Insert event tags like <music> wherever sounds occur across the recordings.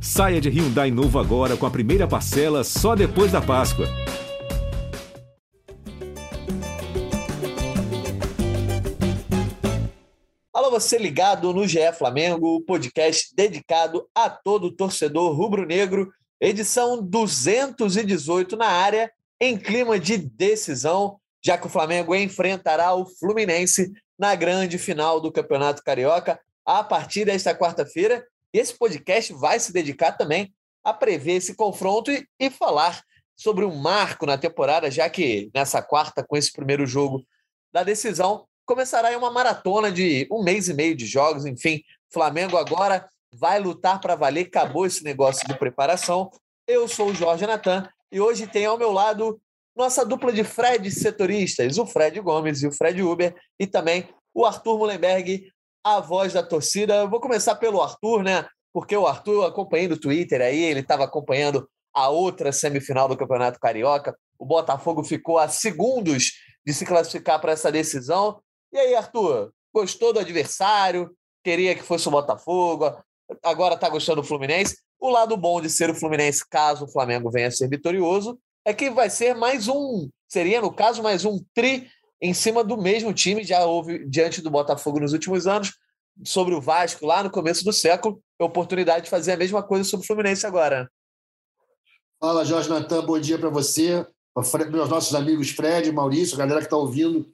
Saia de Hyundai novo agora com a primeira parcela só depois da Páscoa. Alô, você ligado no GE Flamengo, podcast dedicado a todo torcedor rubro-negro, edição 218 na área, em clima de decisão, já que o Flamengo enfrentará o Fluminense na grande final do Campeonato Carioca a partir desta quarta-feira. Esse podcast vai se dedicar também a prever esse confronto e, e falar sobre um marco na temporada, já que nessa quarta, com esse primeiro jogo da decisão, começará uma maratona de um mês e meio de jogos. Enfim, Flamengo agora vai lutar para valer. Acabou esse negócio de preparação. Eu sou o Jorge Natan e hoje tem ao meu lado nossa dupla de Fred setoristas, o Fred Gomes e o Fred Uber, e também o Arthur Mullenberg, a voz da torcida. vou começar pelo Arthur, né? Porque o Arthur, acompanhando o Twitter aí, ele estava acompanhando a outra semifinal do Campeonato Carioca. O Botafogo ficou a segundos de se classificar para essa decisão. E aí, Arthur, gostou do adversário? Queria que fosse o Botafogo? Agora está gostando do Fluminense? O lado bom de ser o Fluminense, caso o Flamengo venha a ser vitorioso, é que vai ser mais um, seria no caso mais um tri em cima do mesmo time, já houve diante do Botafogo nos últimos anos, sobre o Vasco lá no começo do século, a oportunidade de fazer a mesma coisa sobre o Fluminense agora. Fala, Jorge Natan, bom dia para você, meus nossos amigos Fred, Maurício, galera que está ouvindo.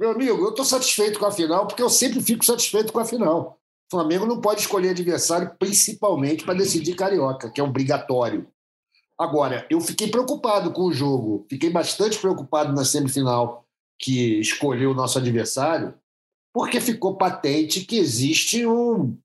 Meu amigo, eu estou satisfeito com a final, porque eu sempre fico satisfeito com a final. O Flamengo não pode escolher adversário, principalmente para decidir carioca, que é obrigatório. Agora, eu fiquei preocupado com o jogo, fiquei bastante preocupado na semifinal, que escolheu o nosso adversário, porque ficou patente que existe um,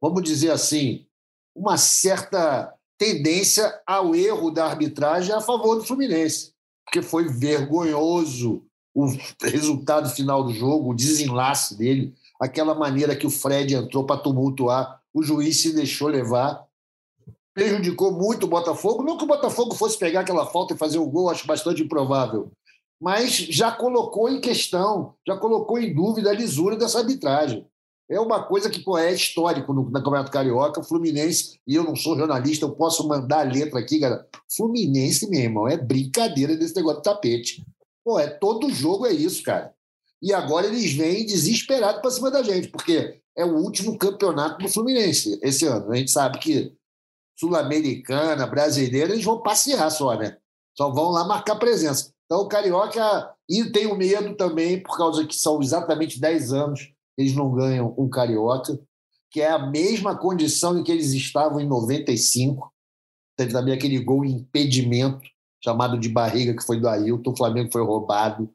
vamos dizer assim, uma certa tendência ao erro da arbitragem a favor do Fluminense, porque foi vergonhoso o resultado final do jogo, o desenlace dele, aquela maneira que o Fred entrou para tumultuar, o juiz se deixou levar, prejudicou muito o Botafogo. Não que o Botafogo fosse pegar aquela falta e fazer o gol, acho bastante improvável, mas já colocou em questão, já colocou em dúvida a lisura dessa arbitragem. É uma coisa que pô, é histórico no, na Campeonato Carioca. Fluminense, e eu não sou jornalista, eu posso mandar a letra aqui, galera. Fluminense, meu irmão, é brincadeira desse negócio de tapete. Pô, é todo jogo é isso, cara. E agora eles vêm desesperados para cima da gente, porque é o último campeonato do Fluminense esse ano. A gente sabe que Sul-Americana, brasileira, eles vão passear só, né? Só vão lá marcar presença. Então, o Carioca, e tenho medo também, por causa que são exatamente 10 anos que eles não ganham um Carioca, que é a mesma condição em que eles estavam em 95. Teve também aquele gol impedimento, chamado de barriga, que foi do Ailton. O Flamengo foi roubado.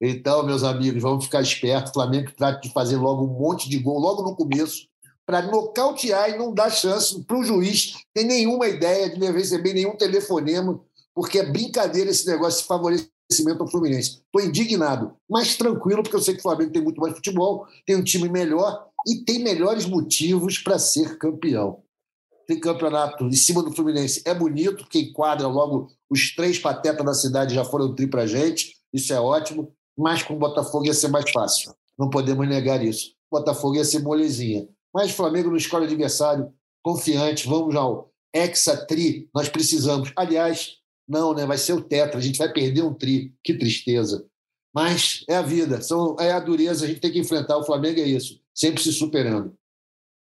Então, meus amigos, vamos ficar espertos. O Flamengo trata de fazer logo um monte de gol, logo no começo, para nocautear e não dar chance para o juiz ter nenhuma ideia de receber nenhum telefonema, porque é brincadeira esse negócio de favorecimento ao Fluminense. Estou indignado, mas tranquilo, porque eu sei que o Flamengo tem muito mais futebol, tem um time melhor e tem melhores motivos para ser campeão. Tem campeonato em cima do Fluminense é bonito, porque enquadra logo os três patetas da cidade já foram tri para gente, isso é ótimo, mas com o Botafogo ia ser mais fácil. Não podemos negar isso. Botafogo ia ser molezinha. Mas Flamengo não escolhe adversário, confiante, vamos ao Hexa-Tri, nós precisamos. Aliás, não, né? Vai ser o Tetra, a gente vai perder um Tri, que tristeza. Mas é a vida, são, é a dureza, a gente tem que enfrentar. O Flamengo é isso, sempre se superando.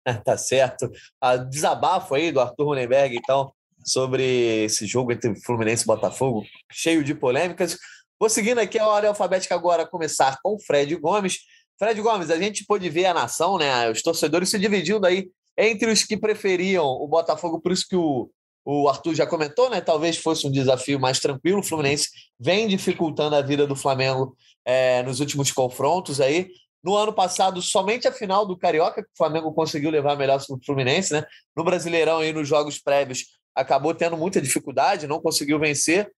<laughs> tá certo. A desabafo aí do Arthur Runenberg, então, sobre esse jogo entre Fluminense e Botafogo, cheio de polêmicas. Vou seguindo aqui a ordem alfabética agora, começar com Fred Gomes. Fred Gomes, a gente pôde ver a nação, né? Os torcedores se dividindo aí entre os que preferiam o Botafogo, por isso que o, o Arthur já comentou, né? Talvez fosse um desafio mais tranquilo. O Fluminense vem dificultando a vida do Flamengo é, nos últimos confrontos aí. No ano passado, somente a final do Carioca, que o Flamengo conseguiu levar melhor sobre o Fluminense, né? No Brasileirão e nos jogos prévios, acabou tendo muita dificuldade, não conseguiu vencer.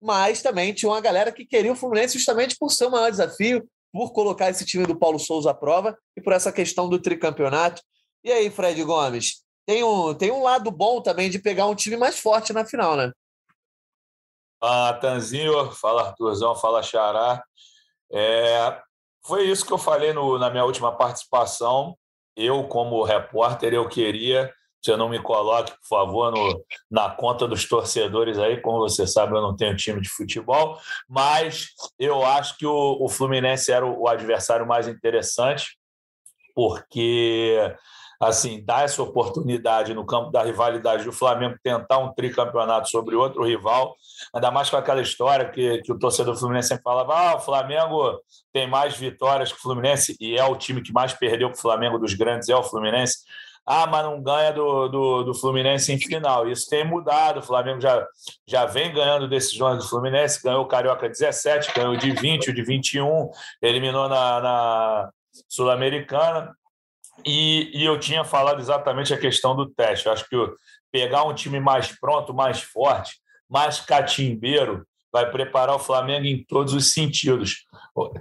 Mas também tinha uma galera que queria o Fluminense justamente por ser o maior desafio, por colocar esse time do Paulo Souza à prova e por essa questão do tricampeonato. E aí, Fred Gomes, tem um, tem um lado bom também de pegar um time mais forte na final, né? Ah, Tanzinho, fala Arthurzão, fala Xará. É, foi isso que eu falei no, na minha última participação. Eu, como repórter, eu queria Você não me coloque, por favor, no, na conta dos torcedores aí. Como você sabe, eu não tenho time de futebol, mas eu acho que o, o Fluminense era o, o adversário mais interessante, porque assim, dar essa oportunidade no campo da rivalidade do Flamengo tentar um tricampeonato sobre outro rival, ainda mais com aquela história que, que o torcedor Fluminense sempre falava: ah, o Flamengo tem mais vitórias que o Fluminense e é o time que mais perdeu para o Flamengo dos grandes, é o Fluminense. Ah, mas não ganha do, do, do, Fluminense em final. Isso tem mudado. O Flamengo já, já vem ganhando decisões do Fluminense, ganhou o Carioca 17, ganhou de 20, o de 21, eliminou na, na Sul-Americana. E, e, eu tinha falado exatamente a questão do teste. Eu acho que pegar um time mais pronto, mais forte, mais catimbeiro, vai preparar o Flamengo em todos os sentidos.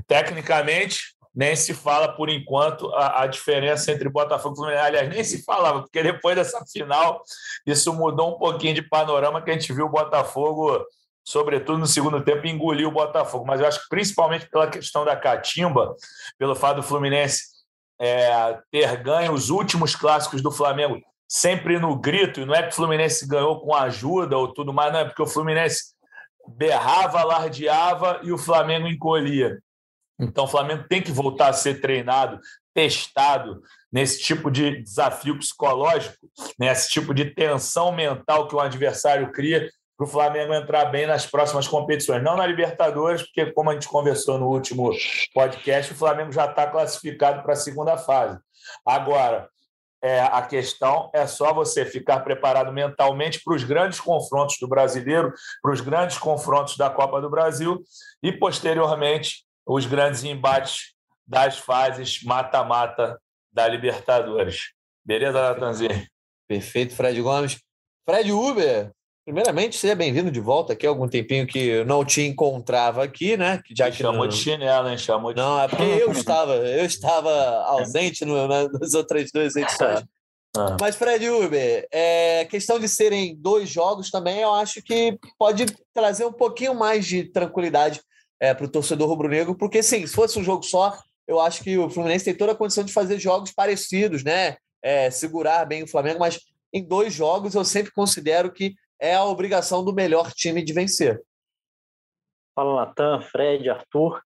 Tecnicamente, nem se fala por enquanto a, a, diferença entre Botafogo e Fluminense. Aliás, nem se falava, porque depois dessa final isso mudou um pouquinho de panorama que a gente viu o Botafogo, sobretudo no segundo tempo, engolir o Botafogo. Mas eu acho que principalmente pela questão da catimba, pelo fato do Fluminense é, ter ganho os últimos clássicos do Flamengo sempre no grito, e não é que o Fluminense ganhou com ajuda ou tudo mais, não, é porque o Fluminense berrava, alardeava e o Flamengo encolhia. Então, o Flamengo tem que voltar a ser treinado, testado nesse tipo de desafio psicológico, nesse tipo de tensão mental que o adversário cria para o Flamengo entrar bem nas próximas competições. Não na Libertadores, porque, como a gente conversou no último podcast, o Flamengo já está classificado para a segunda fase. Agora, é, a questão é só você ficar preparado mentalmente para os grandes confrontos do brasileiro, para os grandes confrontos da Copa do Brasil e, posteriormente, os grandes embates das fases mata-mata da Libertadores. Beleza, Natanzinho? Perfeito, Fred Gomes. Fred Uber, primeiramente, seja bem-vindo de volta aqui. Algum tempinho que eu não te encontrava aqui, né? Já que chamou não... de chinelo, hein? Chamou de Não, é porque eu estava, eu estava ausente no, nas outras duas edições. <laughs> Ah. Mas, Fred Uber, é, questão de serem dois jogos também, eu acho que pode trazer um pouquinho mais de tranquilidade é, para o torcedor rubro-negro, porque sim, se fosse um jogo só, eu acho que o Fluminense tem toda a condição de fazer jogos parecidos, né? É, segurar bem o Flamengo, mas em dois jogos eu sempre considero que é a obrigação do melhor time de vencer. Fala, Natan, Fred, Arthur.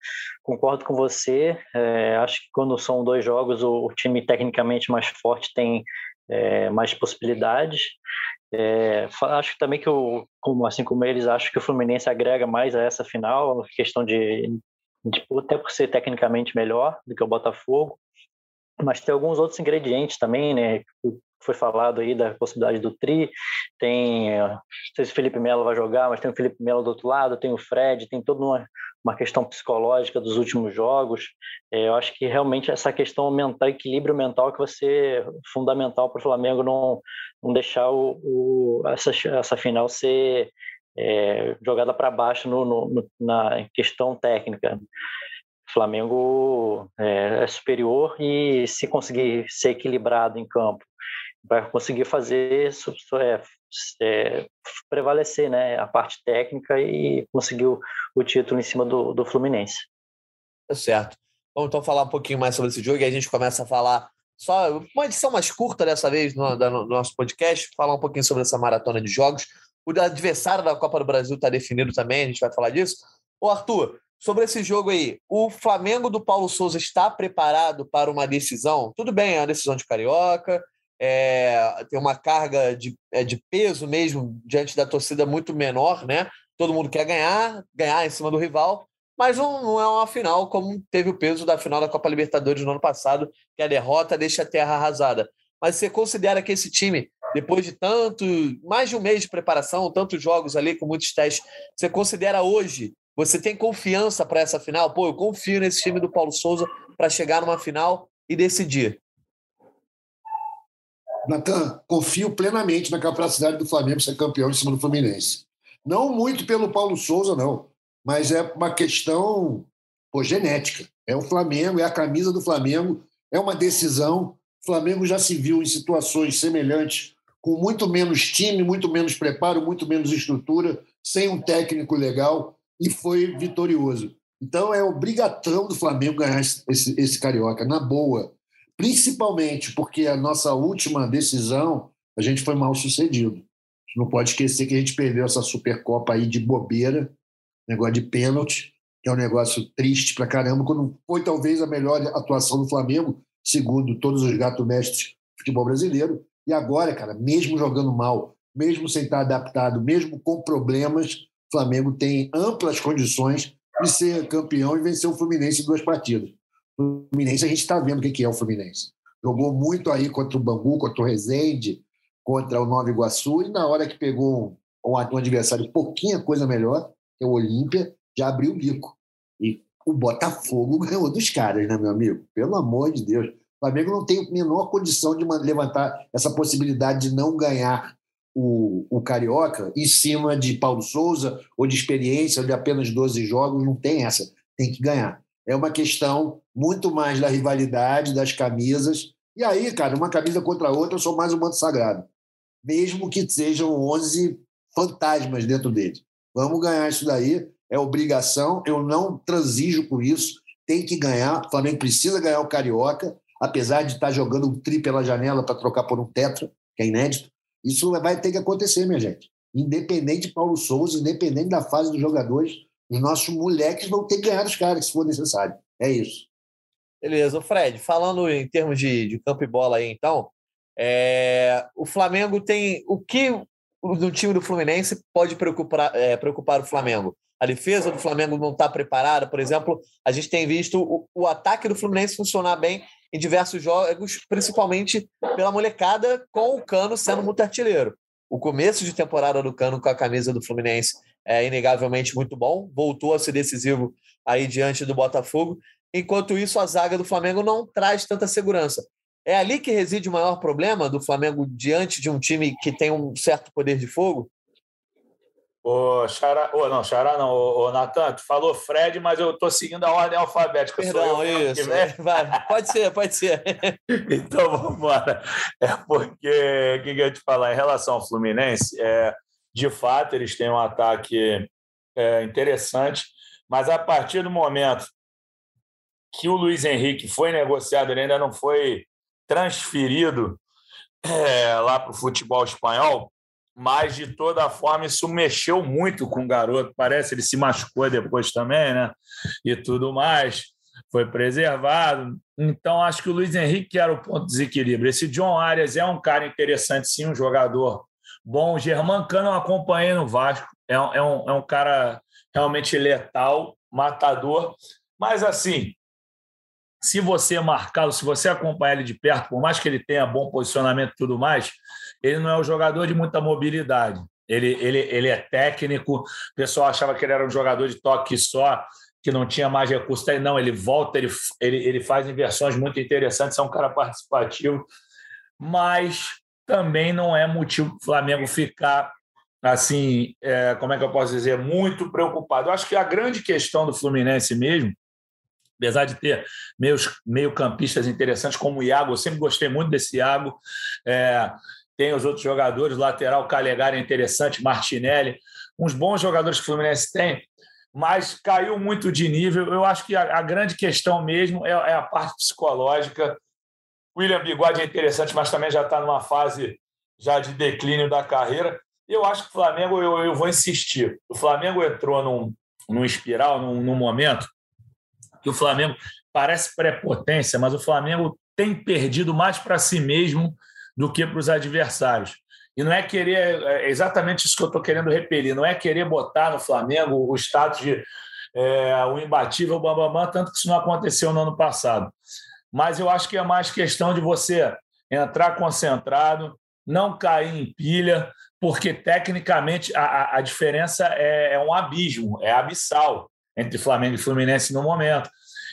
Concordo com você. É, acho que quando são dois jogos, o, o time tecnicamente mais forte tem é, mais possibilidades. É, acho também que, como, assim como eles, acho que o Fluminense agrega mais a essa final, questão de, de até por ser tecnicamente melhor do que o Botafogo, mas tem alguns outros ingredientes também, né? Foi falado aí da possibilidade do Tri, tem, não sei se o Felipe Melo vai jogar, mas tem o Felipe Melo do outro lado, tem o Fred, tem toda uma, uma questão psicológica dos últimos jogos. É, eu acho que realmente essa questão mental, equilíbrio mental, que vai ser fundamental para o Flamengo não, não deixar o, o, essa, essa final ser é, jogada para baixo no, no, na questão técnica. O Flamengo é, é, superior e se conseguir ser equilibrado em campo, vai conseguir fazer é, é, prevalecer né, a parte técnica e conseguir o, o título em cima do, do Fluminense. Tá certo. Vamos então falar um pouquinho mais sobre esse jogo e a gente começa a falar só uma edição mais curta dessa vez no, no nosso podcast, falar um pouquinho sobre essa maratona de jogos. O adversário da Copa do Brasil está definido também, a gente vai falar disso. Ô, Arthur, sobre esse jogo aí, o Flamengo do Paulo Souza está preparado para uma decisão? Tudo bem, é uma decisão de carioca, é, tem uma carga de, é, de peso mesmo diante da torcida muito menor, né? Todo mundo quer ganhar, ganhar em cima do rival, mas não, não, é uma final como teve o peso da final da Copa Libertadores no ano passado, que a derrota deixa a terra arrasada. Mas você considera que esse time, depois de tanto, mais de um mês de preparação, tantos jogos ali com muitos testes, você considera hoje, você tem confiança para essa final? Pô, eu confio nesse time do Paulo Souza para chegar numa final e decidir. Natan, confio plenamente na capacidade do Flamengo ser campeão em cima do Fluminense. Não muito pelo Paulo Souza, não, mas é uma questão pô, genética. É o Flamengo, é a camisa do Flamengo, é uma decisão. O Flamengo já se viu em situações semelhantes, com muito menos time, muito menos preparo, muito menos estrutura, sem um técnico legal, e foi vitorioso. Então é obrigação do Flamengo ganhar esse, esse carioca, na boa principalmente porque a nossa última decisão a gente foi mal sucedido. Não pode esquecer que a gente perdeu essa Supercopa aí de bobeira, negócio de pênalti, que é um negócio triste pra caramba, quando foi talvez a melhor atuação do Flamengo, segundo todos os gato mestres do futebol brasileiro. E agora, cara, mesmo jogando mal, mesmo sem estar adaptado, mesmo com problemas, o Flamengo tem amplas condições de ser campeão e vencer o Fluminense em duas partidas. Fluminense, a gente está vendo o que é o Fluminense. Jogou muito aí contra o Bangu, contra o Rezende, contra o Nova Iguaçu, e na hora que pegou um, um adversário pouquinha coisa melhor, que é o Olímpia, já abriu o bico. E o Botafogo <laughs> ganhou dos caras, né, meu amigo? Pelo amor de Deus. O Flamengo não tem a menor condição de levantar essa possibilidade de não ganhar o, o Carioca em cima de Paulo Souza ou de experiência ou de apenas 12 jogos. Não tem essa. Tem que ganhar. É uma questão muito mais da rivalidade, das camisas. E aí, cara, uma camisa contra a outra, eu sou mais um manto sagrado. Mesmo que sejam 11 fantasmas dentro dele. Vamos ganhar isso daí, é obrigação. Eu não transijo com isso. Tem que ganhar. O Flamengo precisa ganhar o Carioca, apesar de estar jogando um tri pela janela para trocar por um tetra, que é inédito. Isso vai ter que acontecer, minha gente. Independente de Paulo Souza, independente da fase dos jogadores, os nossos moleques vão ter que ganhar os caras, se for necessário. É isso. Beleza. Fred, falando em termos de, de campo e bola aí, então, é, o Flamengo tem. O que no time do Fluminense pode preocupar, é, preocupar o Flamengo? A defesa do Flamengo não está preparada, por exemplo, a gente tem visto o, o ataque do Fluminense funcionar bem em diversos jogos, principalmente pela molecada, com o Cano sendo muito artilheiro. O começo de temporada do Cano com a camisa do Fluminense é inegavelmente muito bom, voltou a ser decisivo aí diante do Botafogo. Enquanto isso, a zaga do Flamengo não traz tanta segurança. É ali que reside o maior problema do Flamengo diante de um time que tem um certo poder de fogo? Ô, Xará, ô, não, Xará não, ô, ô Natan, tu falou Fred, mas eu estou seguindo a ordem alfabética. Perdão, eu, isso. Vai, pode ser, pode ser. <laughs> então, vamos embora. É porque, o que, que eu ia te falar, em relação ao Fluminense, é, de fato, eles têm um ataque é, interessante, mas a partir do momento que o Luiz Henrique foi negociado, ele ainda não foi transferido é, lá para o futebol espanhol, mas de toda forma isso mexeu muito com o garoto. Parece ele se machucou depois também, né? E tudo mais. Foi preservado. Então, acho que o Luiz Henrique era o ponto de desequilíbrio. Esse John Arias é um cara interessante, sim, um jogador bom. O Germancano eu acompanhei no Vasco. É um, é um, é um cara realmente letal, matador. Mas, assim, se você marcá-lo, se você acompanhar ele de perto, por mais que ele tenha bom posicionamento e tudo mais, ele não é um jogador de muita mobilidade. Ele, ele, ele é técnico, o pessoal achava que ele era um jogador de toque só, que não tinha mais recursos. Não, ele volta, ele, ele, ele faz inversões muito interessantes, é um cara participativo, mas também não é motivo para o Flamengo ficar assim, é, como é que eu posso dizer, muito preocupado. Eu acho que a grande questão do Fluminense mesmo apesar de ter meus meio-campistas interessantes como o Iago, eu sempre gostei muito desse Iago. É, tem os outros jogadores, lateral Calegari é interessante, Martinelli, uns bons jogadores que o Fluminense tem, mas caiu muito de nível. Eu acho que a, a grande questão mesmo é, é, a parte psicológica. William Bigode é interessante, mas também já está numa fase já de declínio da carreira. Eu acho que o Flamengo, eu, eu vou insistir, o Flamengo entrou num, num espiral, num, num momento que o Flamengo parece prepotência, mas o Flamengo tem perdido mais para si mesmo do que para os adversários. E não é querer, é exatamente isso que eu estou querendo repelir, não é querer botar no Flamengo o status de é, o imbatível bambambam, tanto que isso não aconteceu no ano passado. Mas eu acho que é mais questão de você entrar concentrado, não cair em pilha, porque tecnicamente a, a diferença é, é um abismo, é abissal entre Flamengo e Fluminense no momento.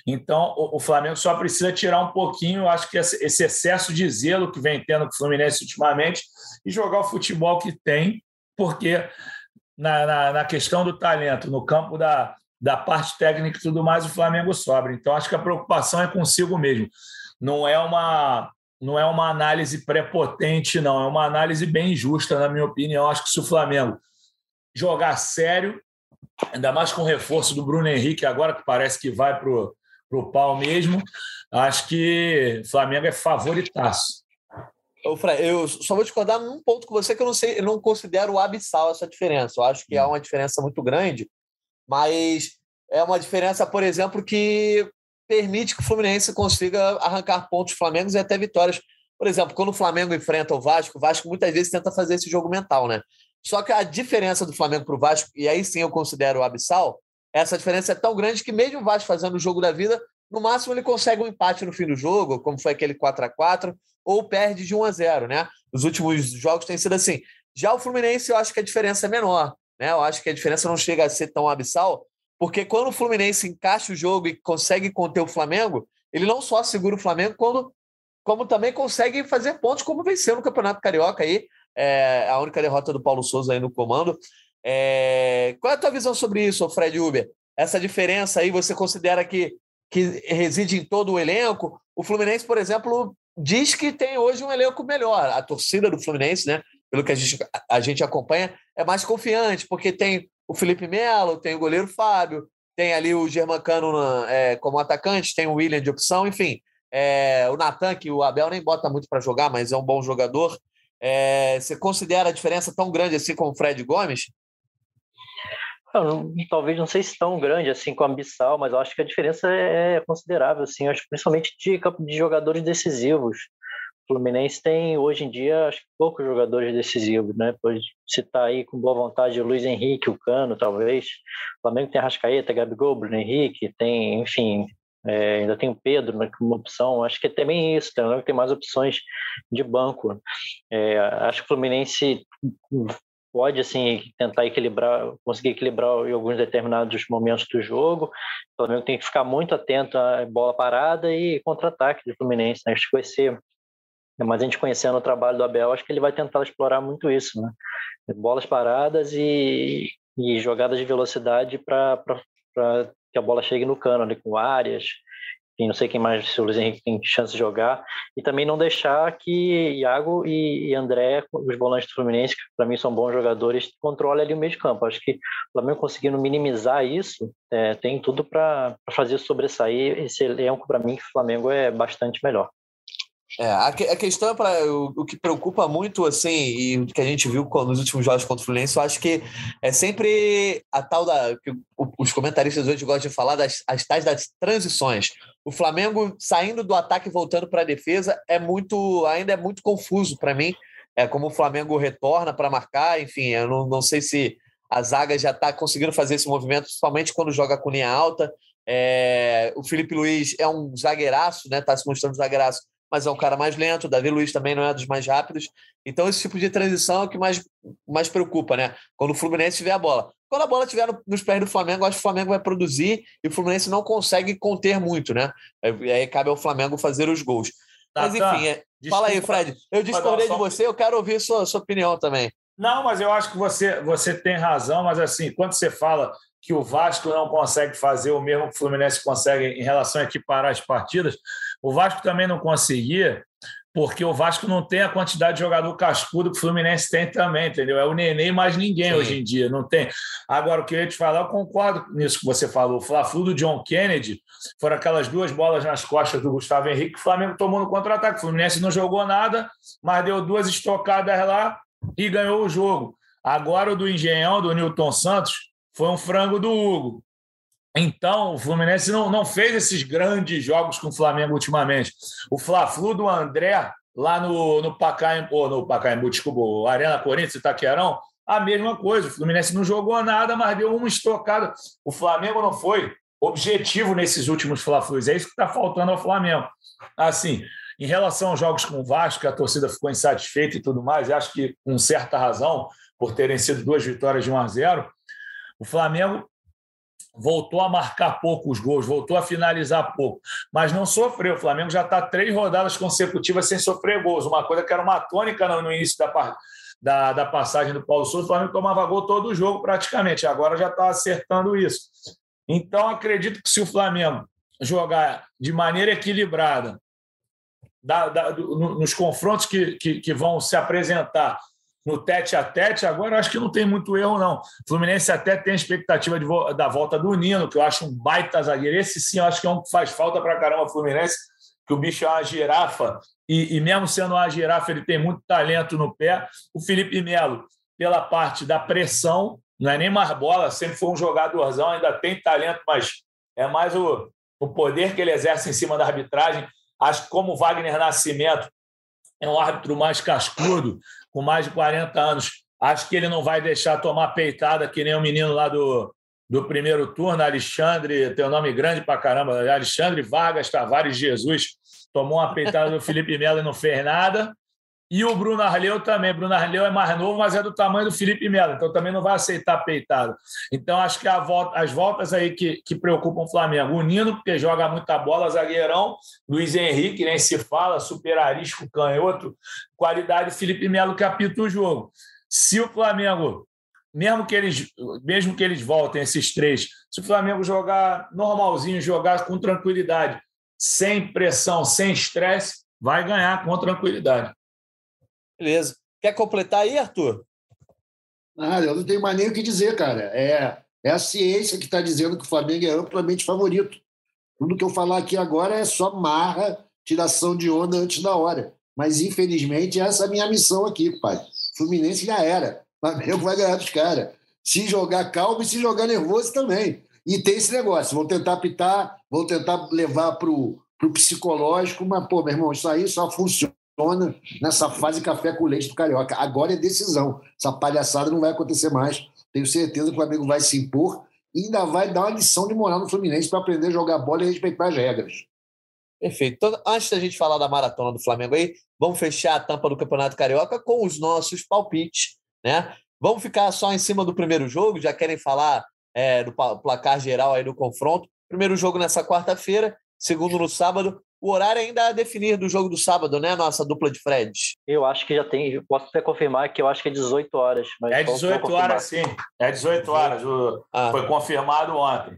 Então, o, o Flamengo só precisa tirar um pouquinho, acho que esse, esse excesso de zelo que vem tendo com o Fluminense ultimamente e jogar o futebol que tem, porque na, na, na questão do talento, no campo da, da parte técnica e tudo mais, o Flamengo sobra. Então, acho que a preocupação é consigo mesmo. Não é uma, não é uma análise prepotente, não. É uma análise bem justa, na minha opinião. Acho que se o Flamengo jogar sério, ainda mais com o reforço do Bruno Henrique, agora que parece que vai para o pau mesmo, acho que o Flamengo é favoritaço. Eu, eu só vou discordar num ponto com você que eu não sei, eu não considero abissal essa diferença. Eu acho que há uma diferença muito grande, mas é uma diferença, por exemplo, que permite que o Fluminense consiga arrancar pontos Flamengo e até vitórias. Por exemplo, quando o Flamengo enfrenta o Vasco, o Vasco muitas vezes tenta fazer esse jogo mental, né? Só que a diferença do Flamengo para o Vasco, e aí sim eu considero o abissal, essa diferença é tão grande que mesmo o Vasco fazendo o jogo da vida, no máximo ele consegue um empate no fim do jogo, como foi aquele 4 a 4 ou perde de 1 a 0 né? Os últimos jogos têm sido assim. Já o Fluminense, eu acho que a diferença é menor, né? Eu acho que a diferença não chega a ser tão abissal, porque quando o Fluminense encaixa o jogo e consegue conter o Flamengo, ele não só segura o Flamengo, quando, como também consegue fazer pontos, como venceu no Campeonato Carioca aí, é, a única derrota do Paulo Souza aí no comando. É, qual é a tua visão sobre isso, Fred Uber? Essa diferença aí, você considera que, que reside em todo o elenco? O Fluminense, por exemplo, diz que tem hoje um elenco melhor. A torcida do Fluminense, né, pelo que a gente, a gente acompanha, é mais confiante, porque tem o Felipe Melo, tem o goleiro Fábio, tem ali o Germancano é, como atacante, tem o William de opção, enfim. É, o Natan, que o Abel nem bota muito para jogar, mas é um bom jogador. É, você considera a diferença tão grande assim como o Fred Gomes? Não, talvez não sei se tão grande assim com a Bissau, mas eu acho que a diferença é, é considerável, assim, acho principalmente de, de jogadores decisivos. Fluminense tem hoje em dia acho poucos jogadores decisivos, né? Pode citar aí com boa vontade o Luiz Henrique, o Cano, talvez. O Flamengo tem Rascaeta, Gabigol, Bruno Henrique, tem, enfim, é, ainda tem o Pedro né, como opção. Acho que é também isso, tem, tem mais opções de banco. É, acho que o Fluminense pode assim tentar equilibrar, conseguir equilibrar em alguns determinados momentos do jogo. O Flamengo tem que ficar muito atento à bola parada e contra-ataque do Fluminense. Né? Acho que vai ser mas a gente conhecendo o trabalho do Abel, acho que ele vai tentar explorar muito isso, né? Bolas paradas e, e jogadas de velocidade para que a bola chegue no cano ali com áreas, enfim, não sei quem mais, se o Luiz Henrique tem chance de jogar, e também não deixar que Iago e, André, os volantes do Fluminense, que para mim são bons jogadores, controlem ali o meio de campo. Acho que o Flamengo conseguindo minimizar isso, é, tem tudo para fazer sobressair esse elenco, para mim, que o Flamengo é bastante melhor. É, a, a, questão é para o, o, que preocupa muito, assim, e o que a gente viu nos últimos jogos contra o Fluminense, eu acho que é sempre a tal da. que os comentaristas hoje gostam de falar das as tais das transições. O Flamengo saindo do ataque e voltando para a defesa é muito. ainda é muito confuso para mim. É como o Flamengo retorna para marcar, enfim, eu não, não sei se a zaga já está conseguindo fazer esse movimento, principalmente quando joga com linha alta. É, o Felipe Luiz é um zagueiraço, né? Está se mostrando zagueiraço mas é um cara mais lento. O Davi Luiz também não é dos mais rápidos. Então, esse tipo de transição é o que mais, mais preocupa, né? Quando o Fluminense tiver a bola. Quando a bola estiver nos pés do Flamengo, acho que o Flamengo vai produzir e o Fluminense não consegue conter muito, né? E aí cabe ao Flamengo fazer os gols. Tá, mas, enfim, é... fala aí, Fred. Eu discordei de você, eu quero ouvir sua, sua opinião também. Não, mas eu acho que você, você tem razão, mas assim, quando você fala que o Vasco não consegue fazer o mesmo que o Fluminense consegue em relação a equiparar as partidas, o Vasco também não conseguia, porque o Vasco não tem a quantidade de jogador cascudo que o Fluminense tem também, entendeu? É o Neném mais ninguém Sim. hoje em dia, não tem. Agora, o que eu ia te falar, eu concordo nisso que você falou. O Fla-Flu do John Kennedy foram aquelas duas bolas nas costas do Gustavo Henrique que o Flamengo tomou no contra-ataque. O Fluminense não jogou nada, mas deu duas estocadas lá e ganhou o jogo. Agora o do Engenhão, do Newton Santos, foi um frango do Hugo. Então, o Fluminense não, não fez esses grandes jogos com o Flamengo ultimamente. O Fla-Flu do André, lá no, no Pacaembu, no Pacaembu, desculpa, Arena Corinthians, Itaquerão, a mesma coisa. O Fluminense não jogou nada, mas deu uma estocada. O Flamengo não foi objetivo nesses últimos Fla-Flus. É isso que está faltando ao Flamengo. Assim, em relação aos jogos com o Vasco, a torcida ficou insatisfeita e tudo mais, acho que com certa razão, por terem sido duas vitórias de 1 a 0, o Flamengo voltou a marcar poucos gols, voltou a finalizar pouco, mas não sofreu. O Flamengo já está três rodadas consecutivas sem sofrer gols, uma coisa que era uma tônica no início da, da, da passagem do Paulo Souza. O Flamengo tomava gol todo o jogo praticamente, agora já está acertando isso. Então, acredito que se o Flamengo jogar de maneira equilibrada, da, da, do, nos confrontos que, que, que vão se apresentar no tete a tete, agora acho que não tem muito erro, não. O Fluminense até tem a expectativa de, da volta do Nino, que eu acho um baita zagueiro. Esse sim, eu acho que é um que faz falta para caramba Fluminense, que o bicho é uma girafa, e, e mesmo sendo uma girafa, ele tem muito talento no pé. O Felipe Melo, pela parte da pressão, não é nem mais bola, sempre foi um jogadorzão, ainda tem talento, mas é mais o, o poder que ele exerce em cima da arbitragem. Acho que como o Wagner Nascimento é um árbitro mais cascudo, com mais de 40 anos, acho que ele não vai deixar tomar peitada que nem o menino lá do, do primeiro turno, Alexandre, tem um nome grande para caramba, Alexandre Vargas Tavares Jesus, tomou uma peitada do <laughs> Felipe Melo e não fez nada. E o Bruno Arleu também. Bruno Arleu é mais novo, mas é do tamanho do Felipe Melo, então também não vai aceitar peitado. Então, acho que volta, as voltas aí que, que preocupam o Flamengo. O Nino, porque joga muita bola, zagueirão. Luiz Henrique, nem se fala, super arisco, canhoto. Qualidade Felipe Melo que apita o jogo. Se o Flamengo, mesmo que eles, mesmo que eles voltem, esses três, se o Flamengo jogar normalzinho, jogar com tranquilidade, sem pressão, sem estresse, vai ganhar com tranquilidade. Beleza. Quer completar aí, Arthur? Nada, eu não tenho mais nem o que dizer, cara. É, é a ciência que está dizendo que o Flamengo é amplamente favorito. Tudo que eu falar aqui agora é só marra, tiração de onda antes da hora. Mas, infelizmente, essa é a minha missão aqui, pai. Fluminense já era. Flamengo vai ganhar dos caras. Se jogar calmo e se jogar nervoso também. E tem esse negócio, vão tentar apitar, vão tentar levar para o psicológico, mas, pô, meu irmão, isso aí só funciona nessa fase café com leite do Carioca. Agora é decisão. Essa palhaçada não vai acontecer mais. Tenho certeza que o Flamengo vai se impor e ainda vai dar uma lição de moral no Fluminense para aprender a jogar bola e respeitar as regras. Perfeito. Então, antes da gente falar da maratona do Flamengo aí, vamos fechar a tampa do Campeonato Carioca com os nossos palpites, né? Vamos ficar só em cima do primeiro jogo, já querem falar é, do placar geral aí do confronto. Primeiro jogo nessa quarta-feira, segundo no sábado. O horário ainda a definir do jogo do sábado, né? Nossa dupla de Fred. Eu acho que já tem. Posso até confirmar que eu acho que é 18 horas. é 18 horas, sim. É 18 horas. O... Ah. Foi confirmado ontem.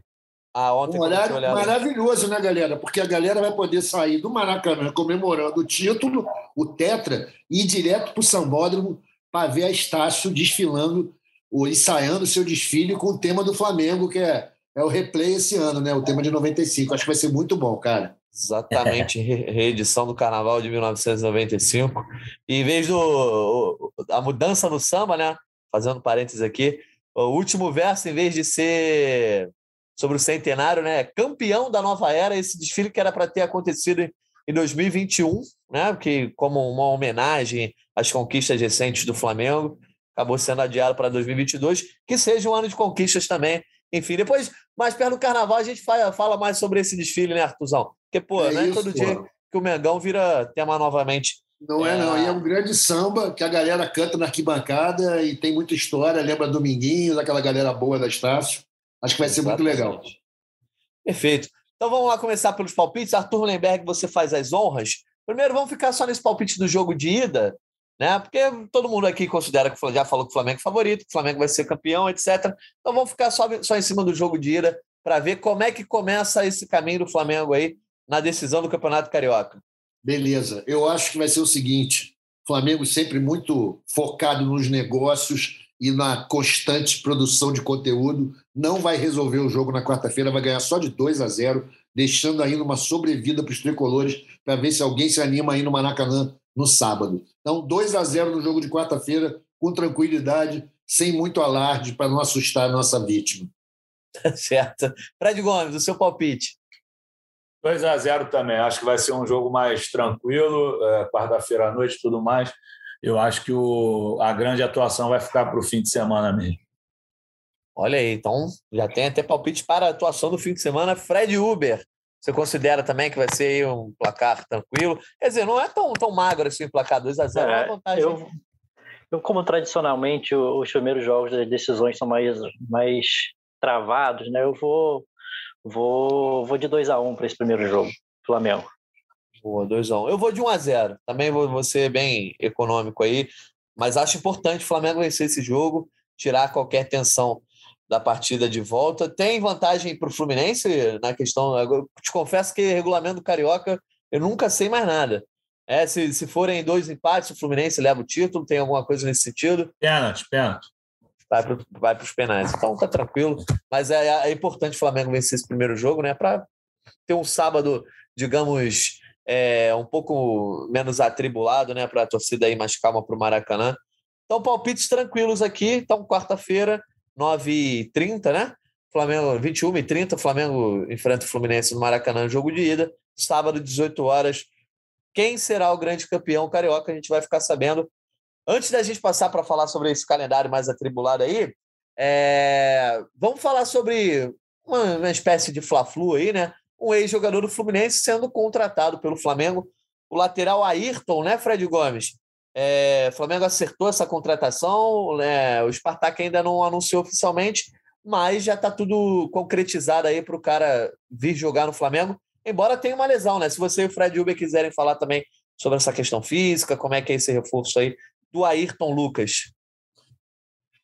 Ah, ontem um horário maravilhoso, né, galera? Porque a galera vai poder sair do Maracanã comemorando o título, o Tetra, e ir direto para o Sambódromo para ver a Estácio desfilando, ou ensaiando seu desfile com o tema do Flamengo, que é, é o replay esse ano, né? O tema de 95. Acho que vai ser muito bom, cara. Exatamente, reedição do Carnaval de 1995. E em vez do a mudança no samba, né? Fazendo parênteses aqui, o último verso, em vez de ser sobre o centenário, né? Campeão da nova era, esse desfile que era para ter acontecido em 2021, né? Que como uma homenagem às conquistas recentes do Flamengo, acabou sendo adiado para 2022, que seja um ano de conquistas também. Enfim, depois, mais perto do carnaval, a gente fala mais sobre esse desfile, né, Artuzão? Porque, pô, é não é isso, todo pô. dia que o Mengão vira tema novamente. Não é, é, não. E é um grande samba que a galera canta na arquibancada e tem muita história. Lembra Dominguinhos, aquela galera boa da Estácio. Acho que vai ser Exatamente. muito legal. Perfeito. Então vamos lá começar pelos palpites. Arthur Lemberg, você faz as honras. Primeiro, vamos ficar só nesse palpite do jogo de ida, né? Porque todo mundo aqui considera que já falou que o Flamengo é favorito, que o Flamengo vai ser campeão, etc. Então vamos ficar só, só em cima do jogo de ida para ver como é que começa esse caminho do Flamengo aí na decisão do Campeonato Carioca. Beleza. Eu acho que vai ser o seguinte: Flamengo sempre muito focado nos negócios e na constante produção de conteúdo, não vai resolver o jogo na quarta-feira, vai ganhar só de 2 a 0, deixando ainda uma sobrevida para os tricolores para ver se alguém se anima aí no Maracanã no sábado. Então, 2 a 0 no jogo de quarta-feira, com tranquilidade, sem muito alarde para não assustar a nossa vítima. <laughs> certo. Fred Gomes, o seu palpite. 2 a 0 também. Acho que vai ser um jogo mais tranquilo, é, quarta-feira à noite e tudo mais eu acho que o, a grande atuação vai ficar para o fim de semana mesmo. Olha aí, então já tem até palpite para a atuação do fim de semana. Fred Uber, você considera também que vai ser um placar tranquilo? Quer dizer, não é tão, tão magro assim o placar 2 a 0 é, vantagem. Eu, eu, como tradicionalmente os primeiros jogos das decisões são mais, mais travados, né? Eu vou, vou, vou de 2 a 1 um para esse primeiro jogo, Flamengo. Boa, 2x1. Um. Eu vou de 1 a 0 Também vou, vou ser bem econômico aí, mas acho importante o Flamengo vencer esse jogo, tirar qualquer tensão da partida de volta. Tem vantagem para o Fluminense na questão. Eu te confesso que regulamento do Carioca eu nunca sei mais nada. É, se, se forem dois empates, o Fluminense leva o título, tem alguma coisa nesse sentido? Pênalti, pênalti. Vai para vai os penais. Então tá tranquilo. Mas é, é importante o Flamengo vencer esse primeiro jogo, né? Para ter um sábado, digamos, é, um pouco menos atribulado, né? Para a torcida aí mais calma para o Maracanã. Então, palpites tranquilos aqui. Então, quarta-feira, 9h30, né? Flamengo, 21 e 30 Flamengo enfrenta o Fluminense no Maracanã, jogo de ida. Sábado, 18 horas. Quem será o grande campeão carioca? A gente vai ficar sabendo. Antes da gente passar para falar sobre esse calendário mais atribulado aí, é... vamos falar sobre uma, uma espécie de fla-flu aí, né? Um ex-jogador do Fluminense sendo contratado pelo Flamengo, o lateral Ayrton, né, Fred Gomes? É, Flamengo acertou essa contratação, né? o Spartak ainda não anunciou oficialmente, mas já está tudo concretizado aí para o cara vir jogar no Flamengo, embora tenha uma lesão, né? Se você e o Fred Uber quiserem falar também sobre essa questão física, como é que é esse reforço aí do Ayrton Lucas.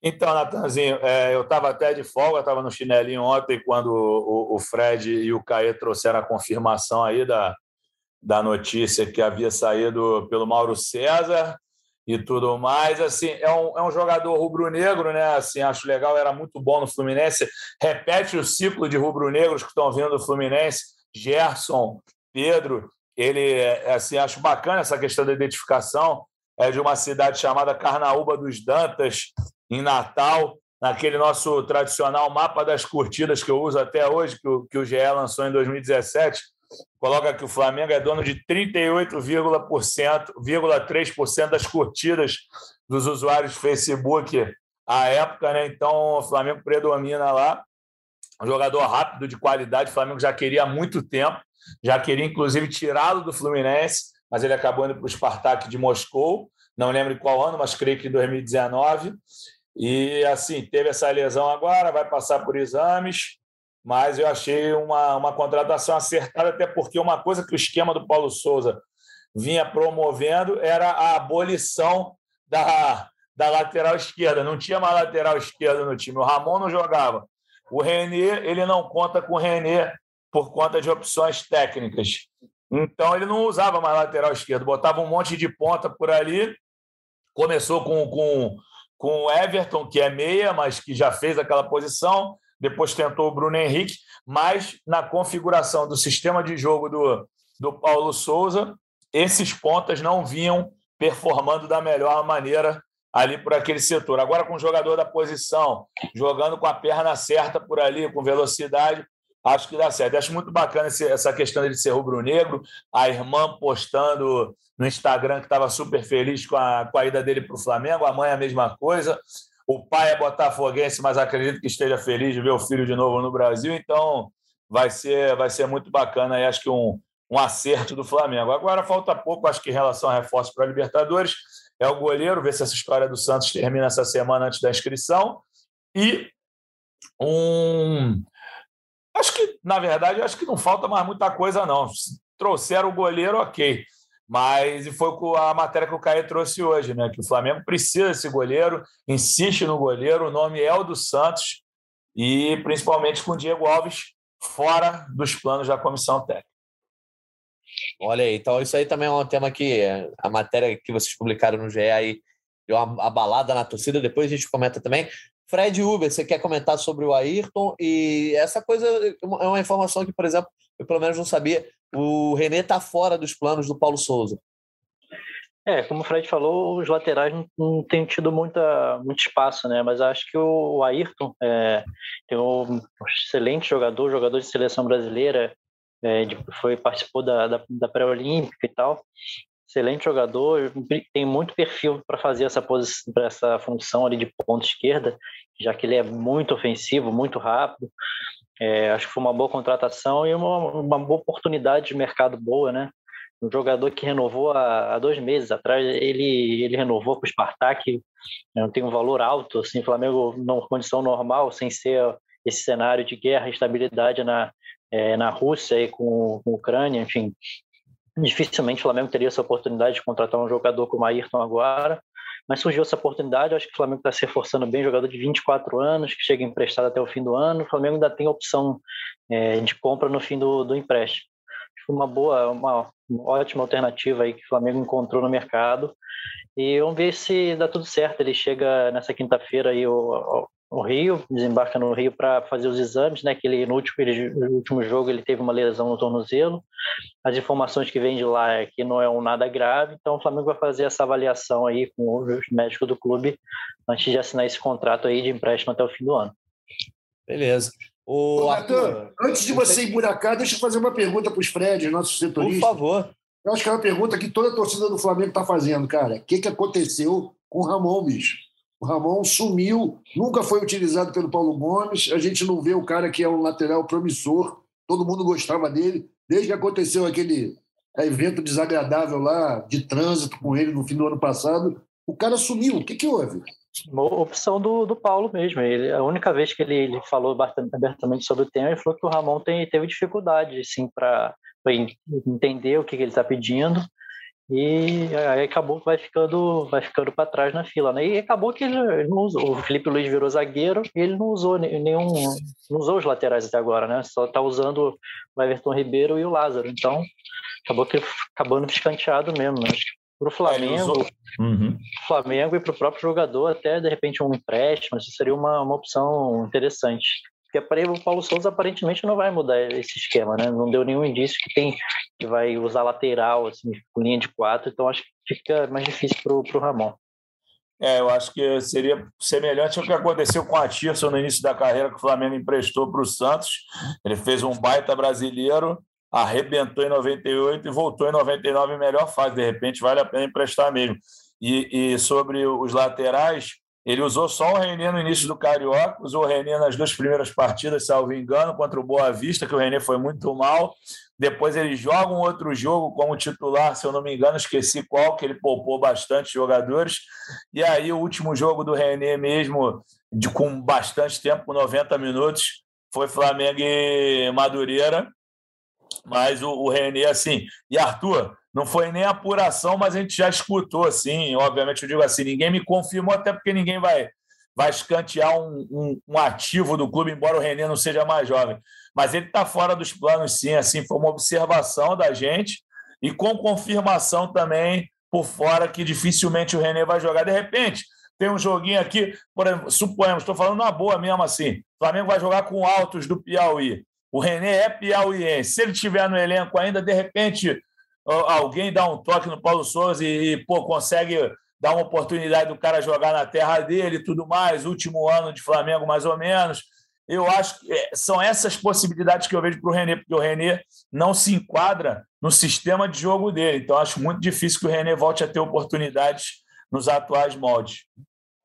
Então, Natanzinho, é, eu estava até de folga, estava no chinelinho ontem, quando o, o, Fred e o Caê trouxeram a confirmação aí da, da notícia que havia saído pelo Mauro César e tudo mais. Assim, é um, é um jogador rubro-negro, né? Assim, acho legal, era muito bom no Fluminense. Repete o ciclo de rubro-negros que estão vindo do Fluminense, Gerson, Pedro. Ele, assim, acho bacana essa questão da identificação. É de uma cidade chamada Carnaúba dos Dantas, em Natal, naquele nosso tradicional mapa das curtidas que eu uso até hoje, que o, que o GE lançou em 2017, coloca que o Flamengo é dono de 38,3% das curtidas dos usuários do Facebook à época, né? Então o Flamengo predomina lá. Um jogador rápido, de qualidade, o Flamengo já queria há muito tempo, já queria inclusive tirá-lo do Fluminense, mas ele acabou indo para o Spartak de Moscou, não lembro em qual ano, mas creio que em 2019. E assim, teve essa lesão agora, vai passar por exames, mas eu achei uma, uma contratação acertada, até porque uma coisa que o esquema do Paulo Souza vinha promovendo era a abolição da, da lateral esquerda. Não tinha mais lateral esquerda no time. O Ramon não jogava. O René, ele não conta com o René por conta de opções técnicas. Então, ele não usava mais lateral esquerdo, botava um monte de ponta por ali. Começou com, com com o Everton, que é meia, mas que já fez aquela posição, depois tentou o Bruno Henrique, mas na configuração do sistema de jogo do, do Paulo Souza, esses pontas não vinham performando da melhor maneira ali por aquele setor. Agora, com o jogador da posição, jogando com a perna certa por ali, com velocidade, acho que dá certo. Acho muito bacana essa questão de ser rubro-negro, a irmã postando no Instagram que estava super feliz com a, com a ida dele para o Flamengo, a mãe a mesma coisa. O pai é botafoguense, mas acredito que esteja feliz de ver o filho de novo no Brasil, então vai ser, vai ser muito bacana e acho que um, um acerto do Flamengo. Agora falta pouco, acho que em relação a reforço para a Libertadores, é o goleiro, ver se essa história do Santos termina essa semana antes da inscrição. E um. Acho que, na verdade, acho que não falta mais muita coisa, não. Trouxeram o goleiro, ok. Mas e foi a matéria que o Caio trouxe hoje, né? Que o Flamengo precisa desse goleiro, insiste no goleiro, o nome é o do Santos, e principalmente com o Diego Alves fora dos planos da comissão técnica. Olha aí, então isso aí também é um tema que a matéria que vocês publicaram no GE aí deu uma abalada na torcida, depois a gente comenta também. Fred Uber, você quer comentar sobre o Ayrton? E essa coisa é uma informação que, por exemplo, eu pelo menos não sabia. O René está fora dos planos do Paulo Souza. É, como o Fred falou, os laterais não, não têm tido muita, muito espaço, né? Mas acho que o, Ayrton é, tem um excelente jogador, jogador de seleção brasileira, é, foi participou da, da, da pré-olímpica e tal. Excelente jogador, tem muito perfil para fazer essa posição, essa função ali de ponta esquerda, já que ele é muito ofensivo, muito rápido. É, acho que foi uma boa contratação e uma, uma boa oportunidade de mercado boa, né? Um jogador que renovou há, há dois meses atrás, ele, ele renovou com o Spartak, não né, tem um valor alto, assim, Flamengo numa condição normal, sem ser esse cenário de guerra estabilidade na, é, na Rússia e com, com a Ucrânia, enfim, dificilmente o Flamengo teria essa oportunidade de contratar um jogador como Ayrton agora. Mas surgiu essa oportunidade, acho que o Flamengo está se reforçando bem, jogador de 24 anos, que chega emprestado até o fim do ano. O Flamengo ainda tem opção é, de compra no fim do, do empréstimo. Foi uma boa, uma, ótima alternativa aí que o Flamengo encontrou no mercado. E vamos ver se dá tudo certo. Ele chega nessa quinta-feira aí, o, no Rio, desembarca no Rio para fazer os exames, né? Que ele no último, ele, no último jogo ele teve uma lesão no tornozelo. As informações que vêm de lá é que não é um nada grave, então o Flamengo vai fazer essa avaliação aí com os médicos do clube antes de assinar esse contrato aí de empréstimo até o fim do ano. Beleza. O Ô, Arthur, antes de você emburacar, deixa eu fazer uma pergunta para os Fred, nossos setoristas. Por favor. Eu acho que é uma pergunta que toda a torcida do Flamengo está fazendo, cara. O que, que aconteceu com o Ramon, bicho? O Ramon sumiu, nunca foi utilizado pelo Paulo Gomes. A gente não vê o cara que é um lateral promissor. Todo mundo gostava dele. Desde que aconteceu aquele evento desagradável lá de trânsito com ele no fim do ano passado, o cara sumiu. O que, que houve? Uma opção do, do Paulo mesmo. Ele, a única vez que ele, ele falou abertamente sobre o tema, ele falou que o Ramon tem, teve dificuldade sim, para entender o que, que ele está pedindo e aí acabou que vai ficando, vai ficando para trás na fila, né? E acabou que ele não usou. O Felipe Luiz virou zagueiro e ele não usou nenhum, não usou os laterais até agora, né? Só está usando o Everton Ribeiro e o Lázaro. Então acabou que acabando escanteado mesmo, né? Para o Flamengo, uhum. Flamengo e para o próprio jogador até de repente um empréstimo, isso seria uma, uma opção interessante. Porque o Paulo Souza aparentemente não vai mudar esse esquema, né? Não deu nenhum indício que tem que vai usar lateral, assim, linha de quatro, então acho que fica mais difícil para o Ramon. É, eu acho que seria semelhante ao que aconteceu com a Tirson no início da carreira, que o Flamengo emprestou para o Santos. Ele fez um baita brasileiro, arrebentou em 98 e voltou em 99 em melhor fase. De repente, vale a pena emprestar mesmo. E, e sobre os laterais, ele usou só o René no início do Carioca, usou o René nas duas primeiras partidas, salvo engano, contra o Boa Vista, que o René foi muito mal. Depois ele joga um outro jogo como titular, se eu não me engano, esqueci qual, que ele poupou bastante jogadores. E aí o último jogo do René mesmo, de, com bastante tempo, com 90 minutos, foi Flamengo e Madureira. Mas o, o René, assim. E Arthur, não foi nem apuração, mas a gente já escutou, assim, obviamente eu digo assim, ninguém me confirmou, até porque ninguém vai, vai escantear um, um, um ativo do clube, embora o René não seja mais jovem. Mas ele está fora dos planos, sim, assim, foi uma observação da gente, e com confirmação também por fora que dificilmente o René vai jogar. De repente, tem um joguinho aqui, por exemplo, suponhamos, estou falando na boa mesmo assim, o Flamengo vai jogar com altos do Piauí. O René é piauiense. Se ele estiver no elenco ainda, de repente alguém dá um toque no Paulo Souza e, e pô, consegue dar uma oportunidade do cara jogar na terra dele e tudo mais, último ano de Flamengo mais ou menos. Eu acho que é, são essas possibilidades que eu vejo para o Renê, porque o Renê não se enquadra no sistema de jogo dele. Então, acho muito difícil que o Renê volte a ter oportunidades nos atuais moldes.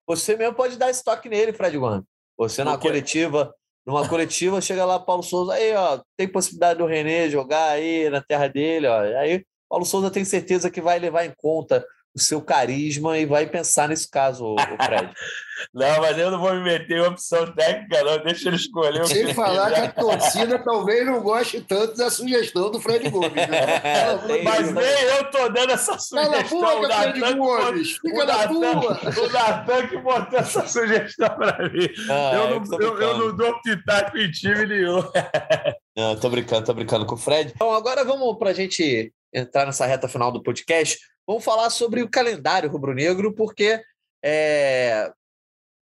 Você mesmo pode dar esse toque nele, Fred Gomes. Você na coletiva, numa coletiva, chega lá Paulo Souza, aí, ó, tem possibilidade do Renê jogar aí na terra dele, ó. Aí Paulo Souza tem certeza que vai levar em conta o seu carisma e vai pensar nesse caso, o Fred. <laughs> não, mas eu não vou me meter em opção técnica, não. Deixa ele escolher. Sem falar que a torcida talvez não goste tanto da sugestão do Fred Gomes. Né? mas nem eu estou dando essa sugestão. Cala a boca, Fred Gomes. Fica na tua. O Natan que botou essa sugestão para mim. Ah, eu, é não, eu, eu, não dou pitaco em time nenhum. <laughs> Não, tô brincando, tô brincando com o Fred. Então, agora vamos para a gente entrar nessa reta final do podcast, vamos falar sobre o calendário rubro-negro, porque é,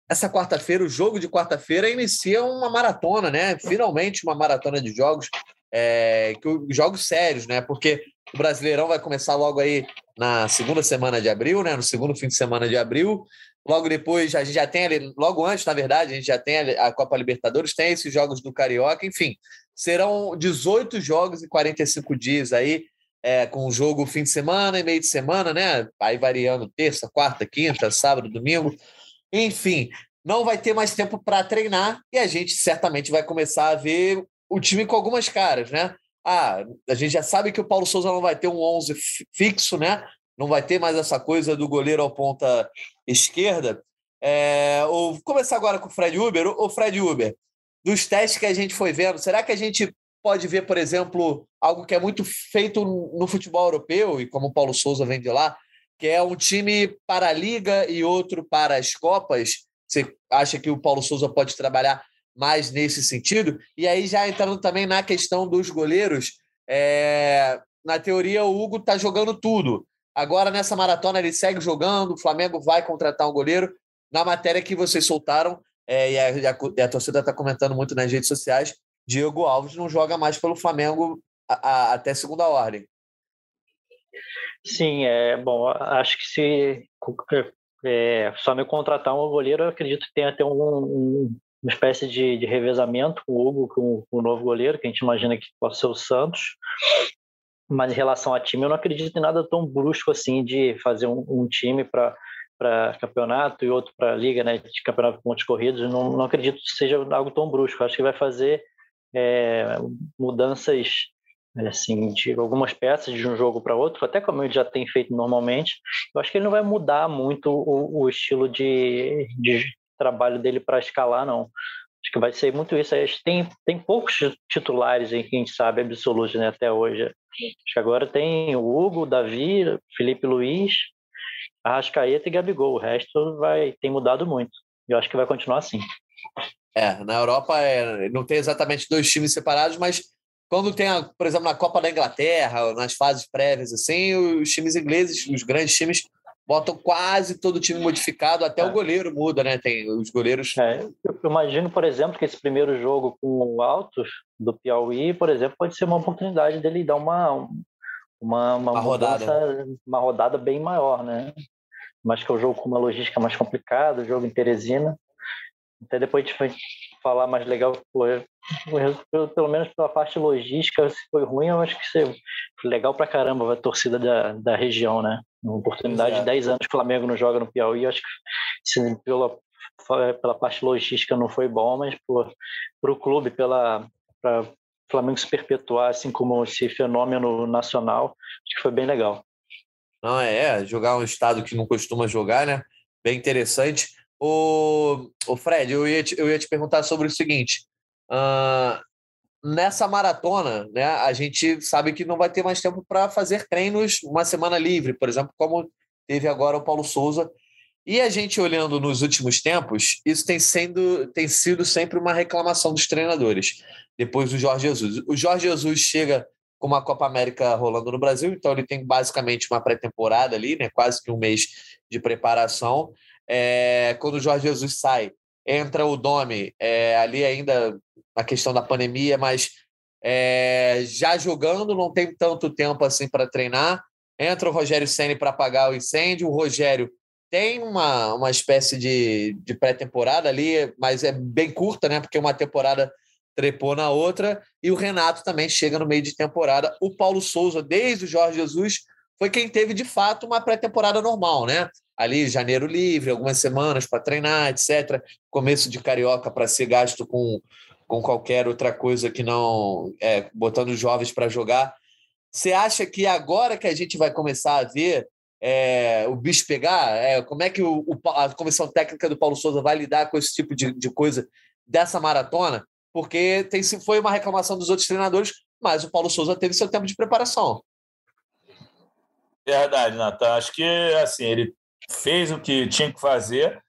essa quarta-feira, o jogo de quarta-feira, inicia uma maratona, né? Finalmente uma maratona de jogos, é, jogos sérios, né? Porque o Brasileirão vai começar logo aí na segunda semana de abril, né? No segundo fim de semana de abril. Logo depois, a gente já tem ali, logo antes, na verdade, a gente já tem a Copa Libertadores, tem esses jogos do Carioca, enfim. Serão 18 jogos em 45 dias aí é, com o jogo fim de semana e meio de semana, né? Aí variando terça, quarta, quinta, sábado, domingo. Enfim, não vai ter mais tempo para treinar e a gente certamente vai começar a ver o time com algumas caras, né? Ah, a gente já sabe que o Paulo Souza não vai ter um 11 fixo, né? Não vai ter mais essa coisa do goleiro ao ponta esquerda. É, ou, começar agora com o Fred Uber. O Fred Uber, dos testes que a gente foi vendo, será que a gente pode ver, por exemplo, algo que é muito feito no futebol europeu, e como o Paulo Souza vem de lá, que é um time para a Liga e outro para as Copas. Você acha que o Paulo Souza pode trabalhar mais nesse sentido? E aí, já entrando também na questão dos goleiros, é... na teoria, o Hugo está jogando tudo. Agora, nessa maratona, ele segue jogando, o Flamengo vai contratar um goleiro. Na matéria que vocês soltaram, é, e, a, e, a, e, a, torcida está comentando muito nas redes sociais, Diego Alves não joga mais pelo Flamengo a, até segunda ordem. Sim, é bom. Acho que se é, só me contratar um goleiro, eu acredito que tenha até um, um, uma espécie de, de, revezamento com o Hugo, com, com, o novo goleiro, que a gente imagina que possa ser o Santos. Mas em relação a time, eu não acredito em nada tão brusco assim de fazer um, um time para para campeonato e outro para liga, né, de campeonato de pontos corridos. Não, não acredito que seja algo tão brusco. Acho que vai fazer é, mudanças assim de algumas peças de um jogo para outro, até como ele já tem feito normalmente. Eu acho que ele não vai mudar muito o, o estilo de, de trabalho dele para escalar, não. Acho que vai ser muito isso. Tem, tem poucos titulares em que a gente sabe absolutos né, até hoje. Acho que agora tem o Hugo, o Davi, Felipe Luiz, Arrascaeta e Gabigol. O resto vai tem mudado muito. Eu acho que vai continuar assim. É, na Europa é, não tem exatamente dois times separados, mas quando tem, a, por exemplo, na Copa da Inglaterra, nas fases prévias, assim, os times ingleses, os grandes times, botam quase todo o time modificado, até é. o goleiro muda, né? Tem os goleiros. É, eu imagino, por exemplo, que esse primeiro jogo com o Altos do Piauí, por exemplo, pode ser uma oportunidade dele dar uma uma, uma, uma rodada, uma rodada bem maior, né? Mas que é o jogo com uma logística mais complicada, o jogo em Teresina. Até depois a gente vai falar mais legal, pelo, pelo menos pela parte logística, se foi ruim, eu acho que foi legal pra caramba a torcida da, da região, né? Uma oportunidade Exato. de 10 anos que o Flamengo não joga no Piauí, eu acho que se, pela, pela parte logística não foi bom, mas para o clube, pela pra o Flamengo se perpetuar assim como esse fenômeno nacional, acho que foi bem legal. Não, é, jogar um estado que não costuma jogar, né? Bem interessante. O, o Fred, eu ia, te, eu ia te perguntar sobre o seguinte: uh, nessa maratona, né, a gente sabe que não vai ter mais tempo para fazer treinos uma semana livre, por exemplo, como teve agora o Paulo Souza. E a gente olhando nos últimos tempos, isso tem, sendo, tem sido sempre uma reclamação dos treinadores, depois do Jorge Jesus. O Jorge Jesus chega com uma Copa América rolando no Brasil, então ele tem basicamente uma pré-temporada ali, né, quase que um mês de preparação. É, quando o Jorge Jesus sai, entra o Domi, é, ali ainda a questão da pandemia, mas é, já jogando, não tem tanto tempo assim para treinar. Entra o Rogério Senni para apagar o incêndio. O Rogério tem uma, uma espécie de, de pré-temporada ali, mas é bem curta, né? Porque uma temporada trepou na outra. E o Renato também chega no meio de temporada. O Paulo Souza, desde o Jorge Jesus, foi quem teve de fato uma pré-temporada normal, né? ali janeiro livre, algumas semanas para treinar, etc. Começo de carioca para ser gasto com, com qualquer outra coisa que não é, botando jovens para jogar. Você acha que agora que a gente vai começar a ver é, o bicho pegar, é, como é que o, o, a comissão técnica do Paulo Souza vai lidar com esse tipo de, de coisa dessa maratona? Porque tem, foi uma reclamação dos outros treinadores, mas o Paulo Souza teve seu tempo de preparação. Verdade, Natan. Acho que assim, ele fez o que tinha que fazer,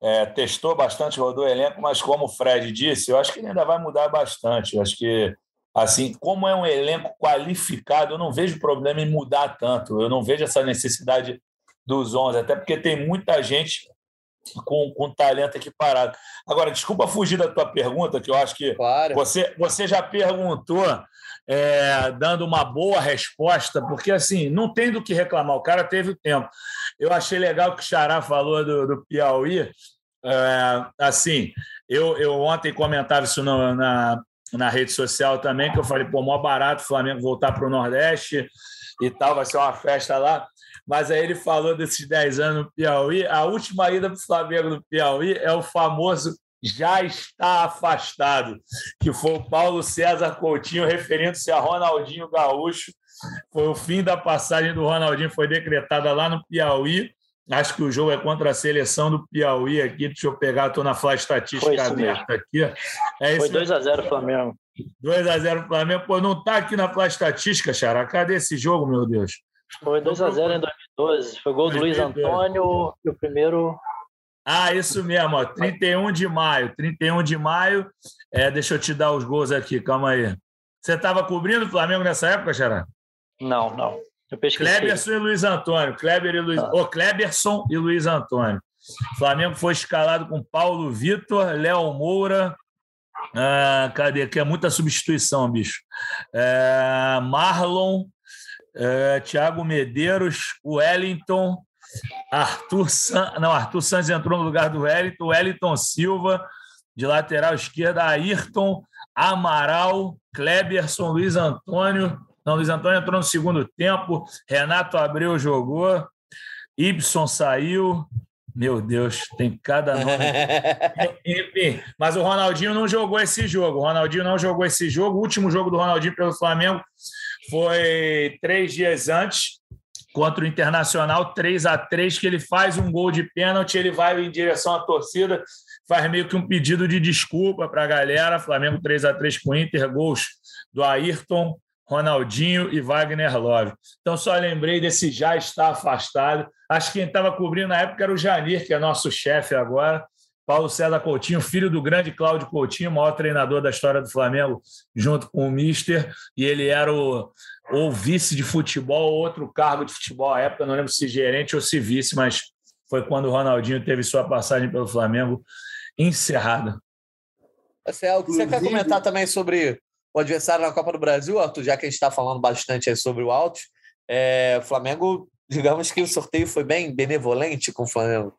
é, testou bastante, rodou o elenco, mas como o Fred disse, eu acho que ele ainda vai mudar bastante. Eu acho que, assim, como é um elenco qualificado, eu não vejo problema em mudar tanto. Eu não vejo essa necessidade dos 11, até porque tem muita gente com, com talento aqui parado. Agora, desculpa fugir da tua pergunta, que eu acho que claro. você, você já perguntou é, dando uma boa resposta, porque assim, não tem do que reclamar, o cara teve o tempo. Eu achei legal que o Xará falou do, do Piauí. É, assim, eu, eu ontem comentava isso no, na, na rede social também, que eu falei, pô, mó barato o Flamengo voltar para o Nordeste e tal, vai ser uma festa lá. Mas aí ele falou desses 10 anos no Piauí. A última ida para o Flamengo no Piauí é o famoso já está afastado, que foi o Paulo César Coutinho, referindo-se a Ronaldinho Gaúcho. Foi o fim da passagem do Ronaldinho, foi decretada lá no Piauí. Acho que o jogo é contra a seleção do Piauí aqui. Deixa eu pegar, estou na Flá Estatística aberta aqui. É foi 2x0 Flamengo. 2x0 Flamengo. Pô, não está aqui na Flá Estatística, Xará. Cadê esse jogo, meu Deus? Foi 2x0 em 2012. Foi gol do Luiz Antônio e o primeiro. Ah, isso mesmo, ó, 31 de maio. 31 de maio. É, deixa eu te dar os gols aqui, calma aí. Você estava cobrindo o Flamengo nessa época, Xará? Não, não. Eu pesquisei. Kleberson e Luiz Antônio. Kleber e Luiz... Ah. Oh, Kleberson e Luiz Antônio. O Flamengo foi escalado com Paulo Vitor, Léo Moura. Ah, cadê? Que é muita substituição, bicho. É, Marlon, é, Thiago Medeiros, Wellington, Arthur San... não, Arthur Santos entrou no lugar do Wellington, Wellington Silva, de lateral esquerda, Ayrton, Amaral, Kleberson, Luiz Antônio. Não, Luiz Antônio entrou no segundo tempo, Renato Abreu jogou, Ibson saiu. Meu Deus, tem cada nome. <laughs> Enfim, mas o Ronaldinho não jogou esse jogo. O Ronaldinho não jogou esse jogo. O último jogo do Ronaldinho pelo Flamengo foi três dias antes, contra o Internacional, 3 a 3 que ele faz um gol de pênalti, ele vai em direção à torcida, faz meio que um pedido de desculpa para a galera. Flamengo 3 a 3 com o Inter, gols do Ayrton, Ronaldinho e Wagner Love. Então, só lembrei desse já está afastado. Acho que quem estava cobrindo na época era o Janir, que é nosso chefe agora. Paulo César Coutinho, filho do grande Cláudio Coutinho, maior treinador da história do Flamengo, junto com o Mister, e ele era o, ou vice de futebol, outro cargo de futebol à época, não lembro se gerente ou se vice, mas foi quando o Ronaldinho teve sua passagem pelo Flamengo encerrada. Marcelo, você quer comentar também sobre o adversário na Copa do Brasil, Arthur, já que a gente está falando bastante sobre o Alto, é, o Flamengo, digamos que o sorteio foi bem benevolente com o Flamengo.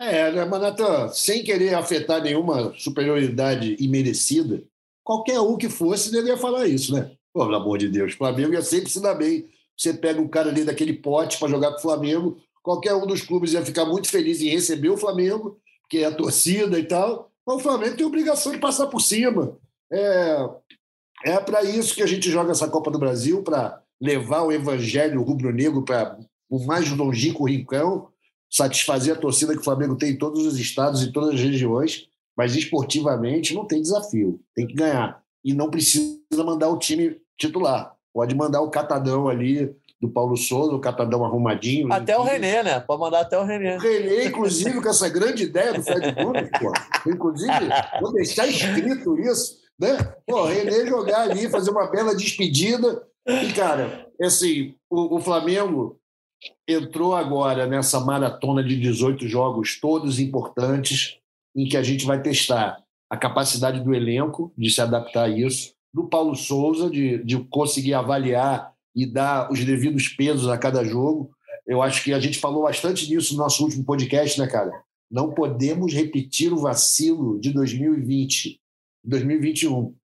É, né, Manata, sem querer afetar nenhuma superioridade imerecida, qualquer um que fosse deveria falar isso, né? Pelo amor de Deus, Flamengo ia sempre se dar bem. Você pega um cara ali daquele pote para jogar com o Flamengo, qualquer um dos clubes ia ficar muito feliz em receber o Flamengo, que é a torcida e tal, mas o Flamengo tem obrigação de passar por cima. É, é para isso que a gente joga essa Copa do Brasil, para levar o evangelho rubro-negro para o mais longínquo rincão, satisfazer a torcida que o Flamengo tem em todos os estados e todas as regiões, mas esportivamente não tem desafio, tem que ganhar. E não precisa mandar o time titular, pode mandar o catadão ali do Paulo Souza, o catadão arrumadinho. Até o Renê, né? Pode mandar até o Renê. O Renê, inclusive, com essa grande ideia do Fred Gomes, pô. Inclusive, vou deixar escrito isso, né? Pô, Renê jogar ali, fazer uma bela despedida. E, cara, assim, o, o Flamengo entrou agora nessa maratona de 18 jogos, todos importantes, em que a gente vai testar a capacidade do elenco de se adaptar a isso, do Paulo Souza, de, de conseguir avaliar e dar os devidos pesos a cada jogo. Eu acho que a gente falou bastante nisso no nosso último podcast, né, cara? Não podemos repetir o vacilo de 2020, 2021,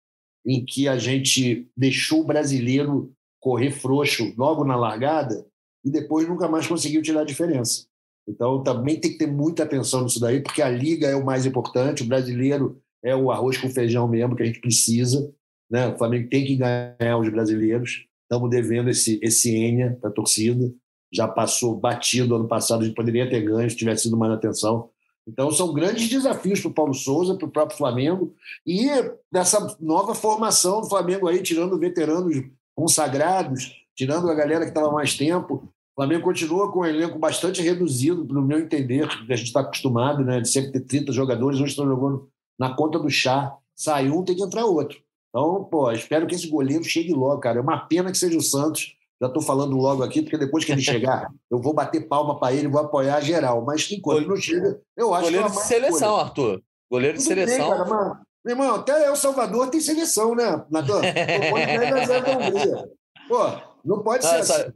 em que a gente deixou o brasileiro correr frouxo logo na largada e depois nunca mais conseguiu tirar a diferença. Então também tem que ter muita atenção nisso daí, porque a liga é o mais importante, o brasileiro é o arroz com feijão mesmo que a gente precisa. Né? O Flamengo tem que ganhar os brasileiros. Estamos devendo esse, esse Enia para a torcida. Já passou batido ano passado, a gente poderia ter ganho se tivesse sido mais atenção. Então, são grandes desafios para o Paulo Souza, para o próprio Flamengo, e dessa nova formação do Flamengo aí, tirando veteranos consagrados, tirando a galera que estava mais tempo. O Flamengo continua com um elenco bastante reduzido, no meu entender, que a gente está acostumado, né, de sempre ter 30 jogadores, hoje estão jogando na conta do chá. Sai um, tem que entrar outro. Então, pô, espero que esse goleiro chegue logo, cara. É uma pena que seja o Santos. Já estou falando logo aqui, porque depois que ele chegar, <laughs> eu vou bater palma para ele, vou apoiar geral. Mas enquanto não chega, eu acho goleiro que. Goleiro de seleção, coisa. Arthur. Goleiro de Tudo seleção. Bem, cara, meu irmão, até El Salvador tem seleção, né, Natan? Não pode Pô, não pode <laughs> ser assim.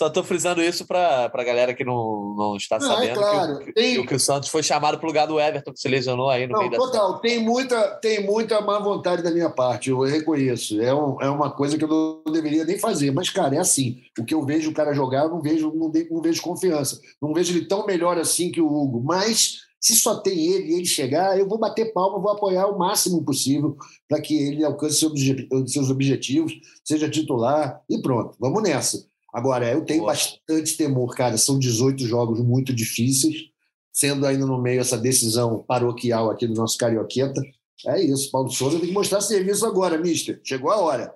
Só estou frisando isso para a galera que não, não está não, sabendo é claro. que, tem... que, o Santos foi chamado para o lugar do Everton, que se lesionou aí no não, meio total. Da... Tem muita, tem muita má vontade da minha parte, eu reconheço. É, um, é uma coisa que eu não deveria nem fazer. Mas, cara, é assim. O que eu vejo o cara jogar, eu não vejo, não, não vejo confiança. Não vejo ele tão melhor assim que o Hugo. Mas se só tem ele e ele chegar, eu vou bater palma, vou apoiar o máximo possível para que ele alcance seus objetivos, seja titular e pronto. Vamos nessa. Agora, eu tenho Boa. bastante temor, cara. São 18 jogos muito difíceis, sendo ainda no meio essa decisão paroquial aqui do nosso Carioqueta. É isso, Paulo Souza tem que mostrar serviço agora, mister. Chegou a hora.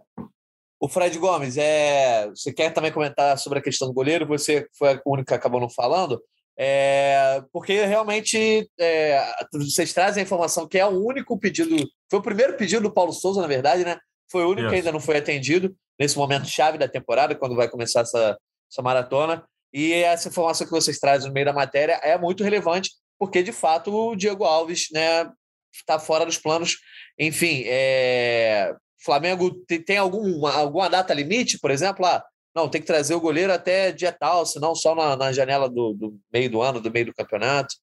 O Fred Gomes, é... você quer também comentar sobre a questão do goleiro? Você foi o único que acabou não falando. É... Porque realmente é... vocês trazem a informação que é o único pedido, foi o primeiro pedido do Paulo Souza, na verdade, né? Foi o único yes. que ainda não foi atendido nesse momento chave da temporada, quando vai começar essa, essa maratona. E essa informação que vocês trazem no meio da matéria é muito relevante, porque de fato o Diego Alves né, está fora dos planos. Enfim, é... Flamengo tem, tem alguma, alguma data limite, por exemplo? Ah, não, tem que trazer o goleiro até dia tal, senão só na, na janela do, do, meio do ano, do meio do campeonato.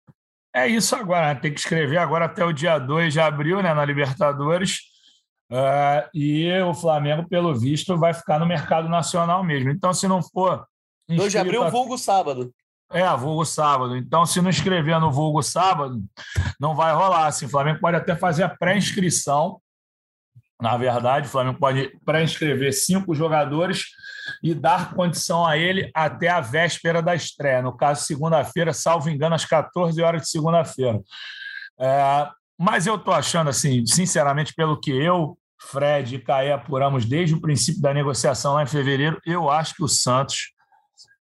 É isso agora, né? tem que escrever agora até o dia 2 de abril, né, na Libertadores. Uh, e o Flamengo, pelo visto, vai ficar no mercado nacional mesmo. Então, se não for. 2 de abril, vulgo sábado. É, vulgo sábado. Então, se não escrever no vulgo sábado, não vai rolar. Assim, o Flamengo pode até fazer a pré-inscrição. Na verdade, o Flamengo pode pré-inscrever cinco jogadores e dar condição a ele até a véspera da estreia. No caso, segunda-feira, salvo engano, às 14 horas de segunda-feira. É, mas eu estou achando, assim, sinceramente, pelo que eu, Fred e Caé apuramos desde o princípio da negociação lá em fevereiro, eu acho que o Santos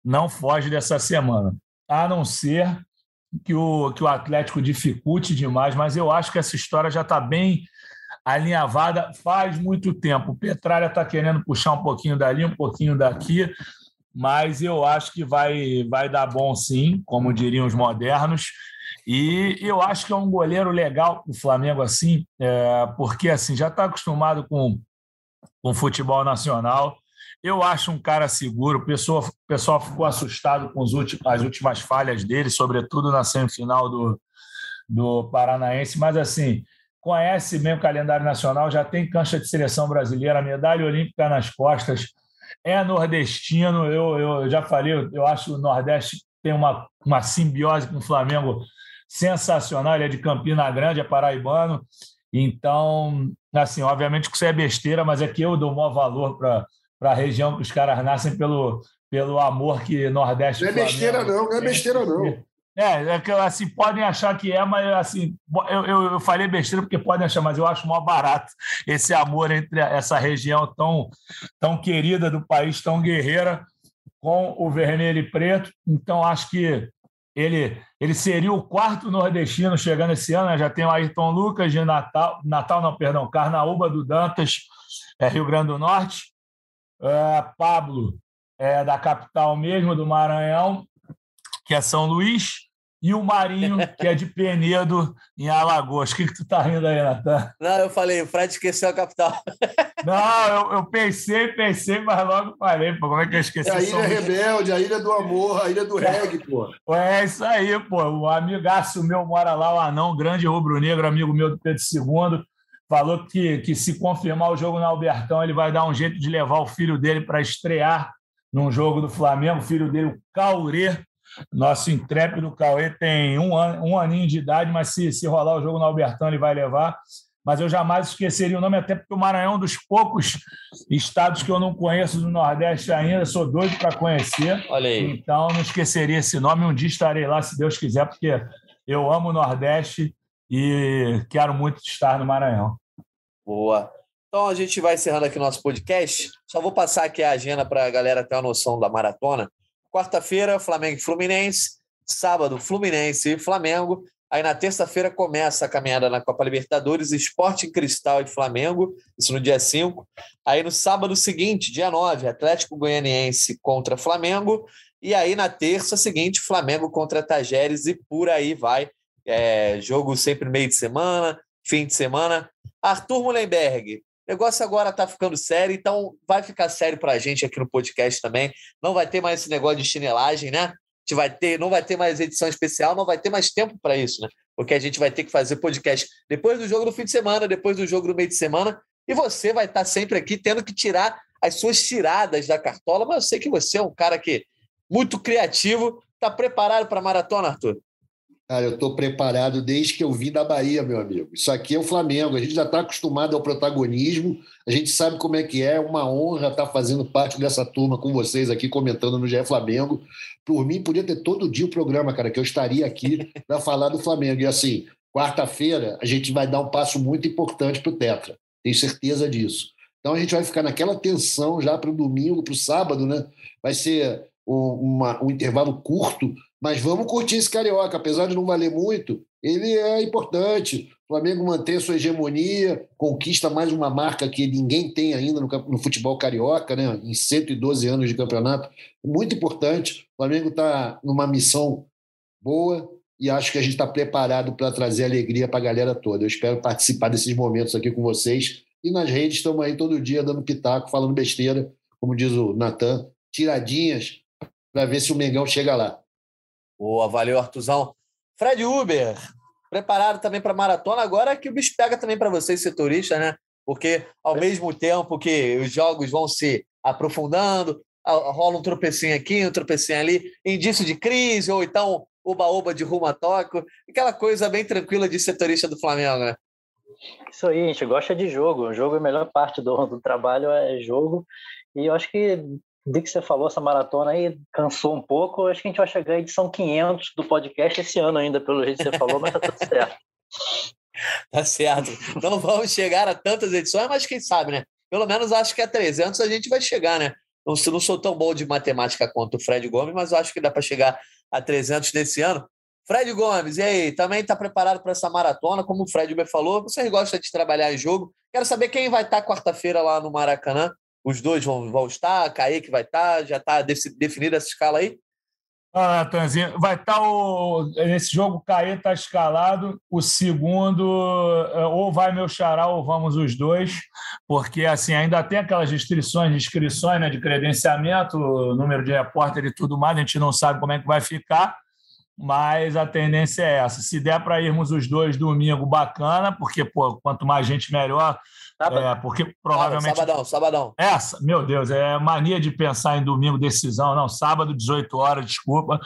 não foge dessa semana. A não ser que o, que o Atlético dificulte demais, mas eu acho que essa história já está bem alinhavada faz muito tempo. O Petralha está querendo puxar um pouquinho dali, um pouquinho daqui, mas eu acho que vai, vai dar bom sim, como diriam os modernos. E eu acho que é um goleiro legal o Flamengo, assim, é, porque assim já está acostumado com, com futebol nacional. Eu acho um cara seguro. O pessoal, o pessoal ficou assustado com os últimos, as últimas falhas dele, sobretudo na semifinal do, do Paranaense. Mas, assim, conhece bem o calendário nacional, já tem cancha de seleção brasileira, medalha olímpica nas costas, é nordestino. Eu, eu já falei, eu acho que o Nordeste tem uma, uma simbiose com o Flamengo sensacional. Ele é de Campina Grande, é paraibano. Então, assim, obviamente que isso é besteira, mas é que eu dou o maior valor para a região que os caras nascem pelo, pelo amor que Nordeste. Não é besteira, não, não é besteira, não. É, é que assim, podem achar que é, mas assim, eu, eu, eu, falei besteira porque podem achar, mas eu acho maior barato esse amor entre essa região tão, tão querida do país, tão guerreira, com o vermelho e preto. Então, acho que ele, ele seria o quarto nordestino chegando esse ano, né? já tem o Ayrton Lucas de Natal, Natal não, perdão, Carnaúba do Dantas, é, Rio Grande do Norte, é, Pablo é da capital mesmo, do Maranhão, que é São Luís, e o Marinho, que é de Penedo, em Alagoas. O que, que tu tá rindo aí, Natan? Não, eu falei, o Fred esqueceu a capital. Não, eu, eu, pensei, pensei, mas logo falei, pô, como é que eu esqueci? É a Ilha Rebelde, a Ilha do Amor, a Ilha do Reggae, pô. É isso aí, pô. O amigaço meu mora lá, o Anão, grande rubro-negro, amigo meu do Pedro II, falou que, que se confirmar o jogo no Albertão, ele vai dar um jeito de levar o filho dele para estrear num jogo do Flamengo, o filho dele, o Caurê, nosso intrépido Cauê tem um, an, um aninho de idade, mas se, se rolar o jogo no Albertão, ele vai levar. Mas eu jamais esqueceria o nome, até porque o Maranhão é um dos poucos estados que eu não conheço do Nordeste ainda, sou doido para conhecer. Olha aí. Então não esqueceria esse nome. Um dia estarei lá, se Deus quiser, porque eu amo o Nordeste e quero muito estar no Maranhão. Boa. Então a gente vai encerrando aqui o nosso podcast. Só vou passar aqui a agenda para a galera ter uma noção da maratona. Quarta-feira, Flamengo e Fluminense. Sábado, Fluminense e Flamengo. Aí na terça-feira começa a caminhada na Copa Libertadores, Esporte Cristal e Flamengo, isso no dia 5. Aí no sábado seguinte, dia 9, Atlético Goianiense contra Flamengo. E aí na terça seguinte, Flamengo contra Tajeres e por aí vai. É, jogo sempre meio de semana, fim de semana. Arthur Mullenberg, o negócio agora está ficando sério, então vai ficar sério para a gente aqui no podcast também. Não vai ter mais esse negócio de chinelagem, né? A gente vai ter, não vai ter mais edição especial, não vai ter mais tempo para isso, né? Porque a gente vai ter que fazer podcast depois do jogo do fim de semana, depois do jogo do meio de semana, e você vai estar tá sempre aqui tendo que tirar as suas tiradas da cartola, mas eu sei que você é um cara que muito criativo. Está preparado para a maratona, Arthur? Cara, eu estou preparado desde que eu vim da Bahia, meu amigo. Isso aqui é o Flamengo. A gente já está acostumado ao protagonismo. A gente sabe como é que é. É uma honra estar fazendo parte dessa turma com vocês aqui, comentando no GE Flamengo. Por mim, podia ter todo dia o programa, cara, que eu estaria aqui <laughs> para falar do Flamengo. E assim, quarta-feira, a gente vai dar um passo muito importante para o Tetra. Tenho certeza disso. Então a gente vai ficar naquela tensão já para o domingo, para o sábado, né? Vai ser um, uma, um intervalo curto mas vamos curtir esse carioca, apesar de não valer muito, ele é importante. O Flamengo mantém sua hegemonia, conquista mais uma marca que ninguém tem ainda no, futebol carioca, né? em 112 anos de campeonato. Muito importante. O Flamengo está numa missão boa e acho que a gente está preparado para trazer alegria para a galera toda. Eu espero participar desses momentos aqui com vocês. E nas redes estamos aí todo dia dando pitaco, falando besteira, como diz o Natan, tiradinhas para ver se o Mengão chega lá. Boa, valeu, Artuzão. Fred Uber, preparado também para maratona. Agora que o bicho pega também para vocês, setoristas, né? Porque ao mesmo tempo que os jogos vão se aprofundando, rola um tropecinho aqui, um tropecinho ali, indício de crise, ou então oba-oba de rumo a Tóquio, aquela coisa bem tranquila de setorista do Flamengo, né? Isso aí, a gente gosta de jogo. O jogo é a melhor parte do, do trabalho, é jogo. E eu acho que de que você falou, essa maratona aí cansou um pouco. Acho que a gente vai chegar à edição 500 do podcast esse ano ainda, pelo jeito que você falou, mas tá tudo certo. <laughs> tá certo. Não vamos chegar a tantas edições, mas quem sabe, né? Pelo menos acho que a 300 a gente vai chegar, né? Não, não sou tão bom de matemática quanto o Fred Gomes, mas acho que dá para chegar a 300 nesse ano. Fred Gomes, e aí? Também está preparado para essa maratona? Como o Fred me falou, vocês gostam de trabalhar em jogo. Quero saber quem vai estar quarta-feira lá no Maracanã os dois vão, vão estar, Kaique vai estar, já está definida essa escala aí? Ah, Natanzinho, vai estar tá o. Nesse jogo, Caê está escalado. O segundo, eh, ou vai meu xará, ou vamos os dois, porque assim ainda tem aquelas restrições de inscrições, né, de credenciamento, número de repórter e tudo mais, a gente não sabe como é que vai ficar, mas a tendência é essa. Se der para irmos os dois domingo, bacana, porque pô, quanto mais gente, melhor. Sábado. É, porque provavelmente. Sabadão, sabadão. Essa, meu Deus, é mania de pensar em domingo, decisão. Não, sábado, 18 horas, desculpa.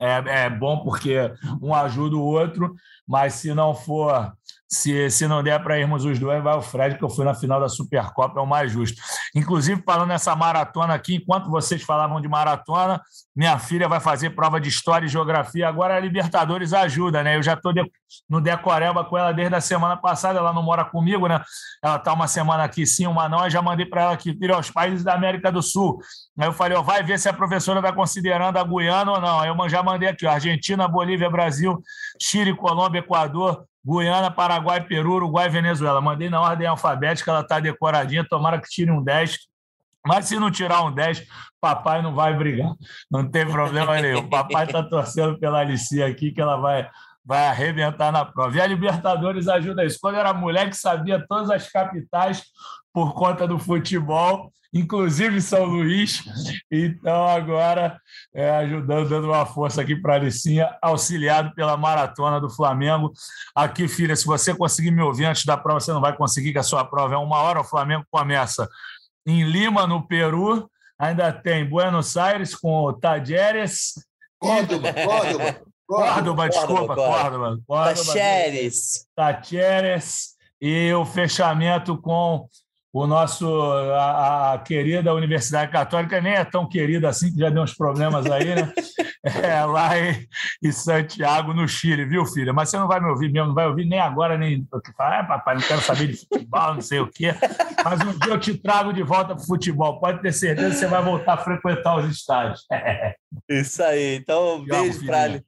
É, é bom porque um ajuda o outro, mas se não for se, se não der para irmos os dois, vai o Fred, que eu fui na final da Supercopa, é o mais justo. Inclusive, falando nessa maratona aqui, enquanto vocês falavam de maratona, minha filha vai fazer prova de História e Geografia. Agora a Libertadores ajuda, né? Eu já estou de, no Decoreba com ela desde a semana passada, ela não mora comigo, né? Ela está uma semana aqui sim, uma não, eu já mandei para ela aqui, filha, os países da América do Sul. Aí eu falei, ó, vai ver se a professora está considerando a Guiana ou não. Aí eu já mandei aqui, ó, Argentina, Bolívia, Brasil, Chile, Colômbia, Equador, Guiana, Paraguai, Peru, Uruguai, Venezuela. Mandei na ordem alfabética, ela está decoradinha, tomara que tire um 10. Mas se não tirar um 10, papai não vai brigar. Não tem problema <laughs> nenhum. Papai está torcendo pela Alicia aqui, que ela vai, vai arrebentar na prova. E a Libertadores ajuda isso. Quando eu era mulher que sabia todas as capitais por conta do futebol, inclusive São Luís. Então, agora, é, ajudando, dando uma força aqui para a Alicinha, auxiliado pela maratona do Flamengo. Aqui, filha, se você conseguir me ouvir antes da prova, você não vai conseguir, que a sua prova é uma hora. O Flamengo começa em Lima, no Peru. Ainda tem Buenos Aires com o Tajeres. Córdoba, Córdoba. Córdoba, desculpa, Córdoba. Córdoba Tacheres. Tacheres. E o fechamento com o nosso a, a, querida Universidade Católica nem é tão querida assim que já deu uns problemas aí, né? <laughs> É, lá em, em, Santiago, no Chile, viu, filha? Mas você não vai me ouvir mesmo, não vai ouvir nem agora, nem. Ah, papai, não quero saber de futebol, não sei o quê. Mas um dia eu te trago de volta para o futebol. Pode ter certeza que você vai voltar a frequentar os estádios. <laughs> Isso aí. Então, beijo para.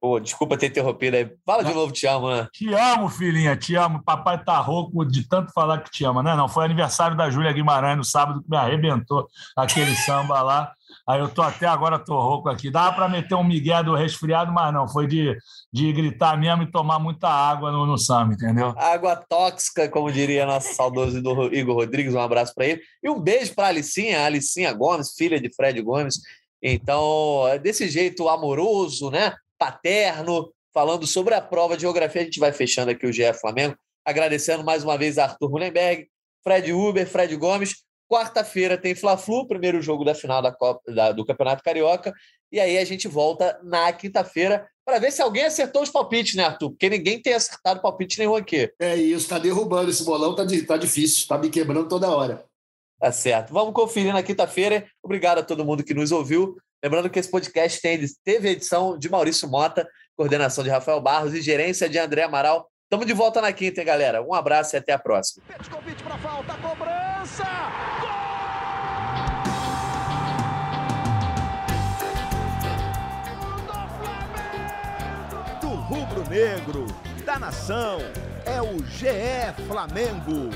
Pô, desculpa ter interrompido aí. Fala de novo, te amo, né? Te amo, filhinha, te amo. Papai tá rouco de tanto falar que te ama, né? Não, foi aniversário da Júlia Guimarães no sábado que me arrebentou aquele samba lá. Aí eu tô até agora tô rouco aqui. Dava para meter um migué do resfriado, mas não, foi de, de gritar mesmo e tomar muita água no, no samba, entendeu? Água tóxica, como diria nosso saudoso Igor Rodrigues, um abraço para ele. E um beijo para Alicinha, Alicinha Gomes, filha de Fred Gomes. Então, desse jeito amoroso, né? Paterno, falando sobre a prova de geografia. A gente vai fechando aqui o GE Flamengo, agradecendo mais uma vez a Arthur Mullenberg, Fred Uber, Fred Gomes. Quarta-feira tem Fla-Flu, primeiro jogo da final da Copa, da, do Campeonato Carioca. E aí a gente volta na quinta-feira para ver se alguém acertou os palpites, né, Arthur? Porque ninguém tem acertado palpite nenhum aqui. É isso, está derrubando esse bolão, tá, tá difícil, tá me quebrando toda hora. Tá certo. Vamos conferir na quinta-feira. Obrigado a todo mundo que nos ouviu. Lembrando que esse podcast tem, teve edição de Maurício Mota, coordenação de Rafael Barros e gerência de André Amaral. Estamos de volta na quinta, hein, galera? Um abraço e até a próxima. Convite para falta, cobrança! Do rubro negro da nação. É o GE Flamengo.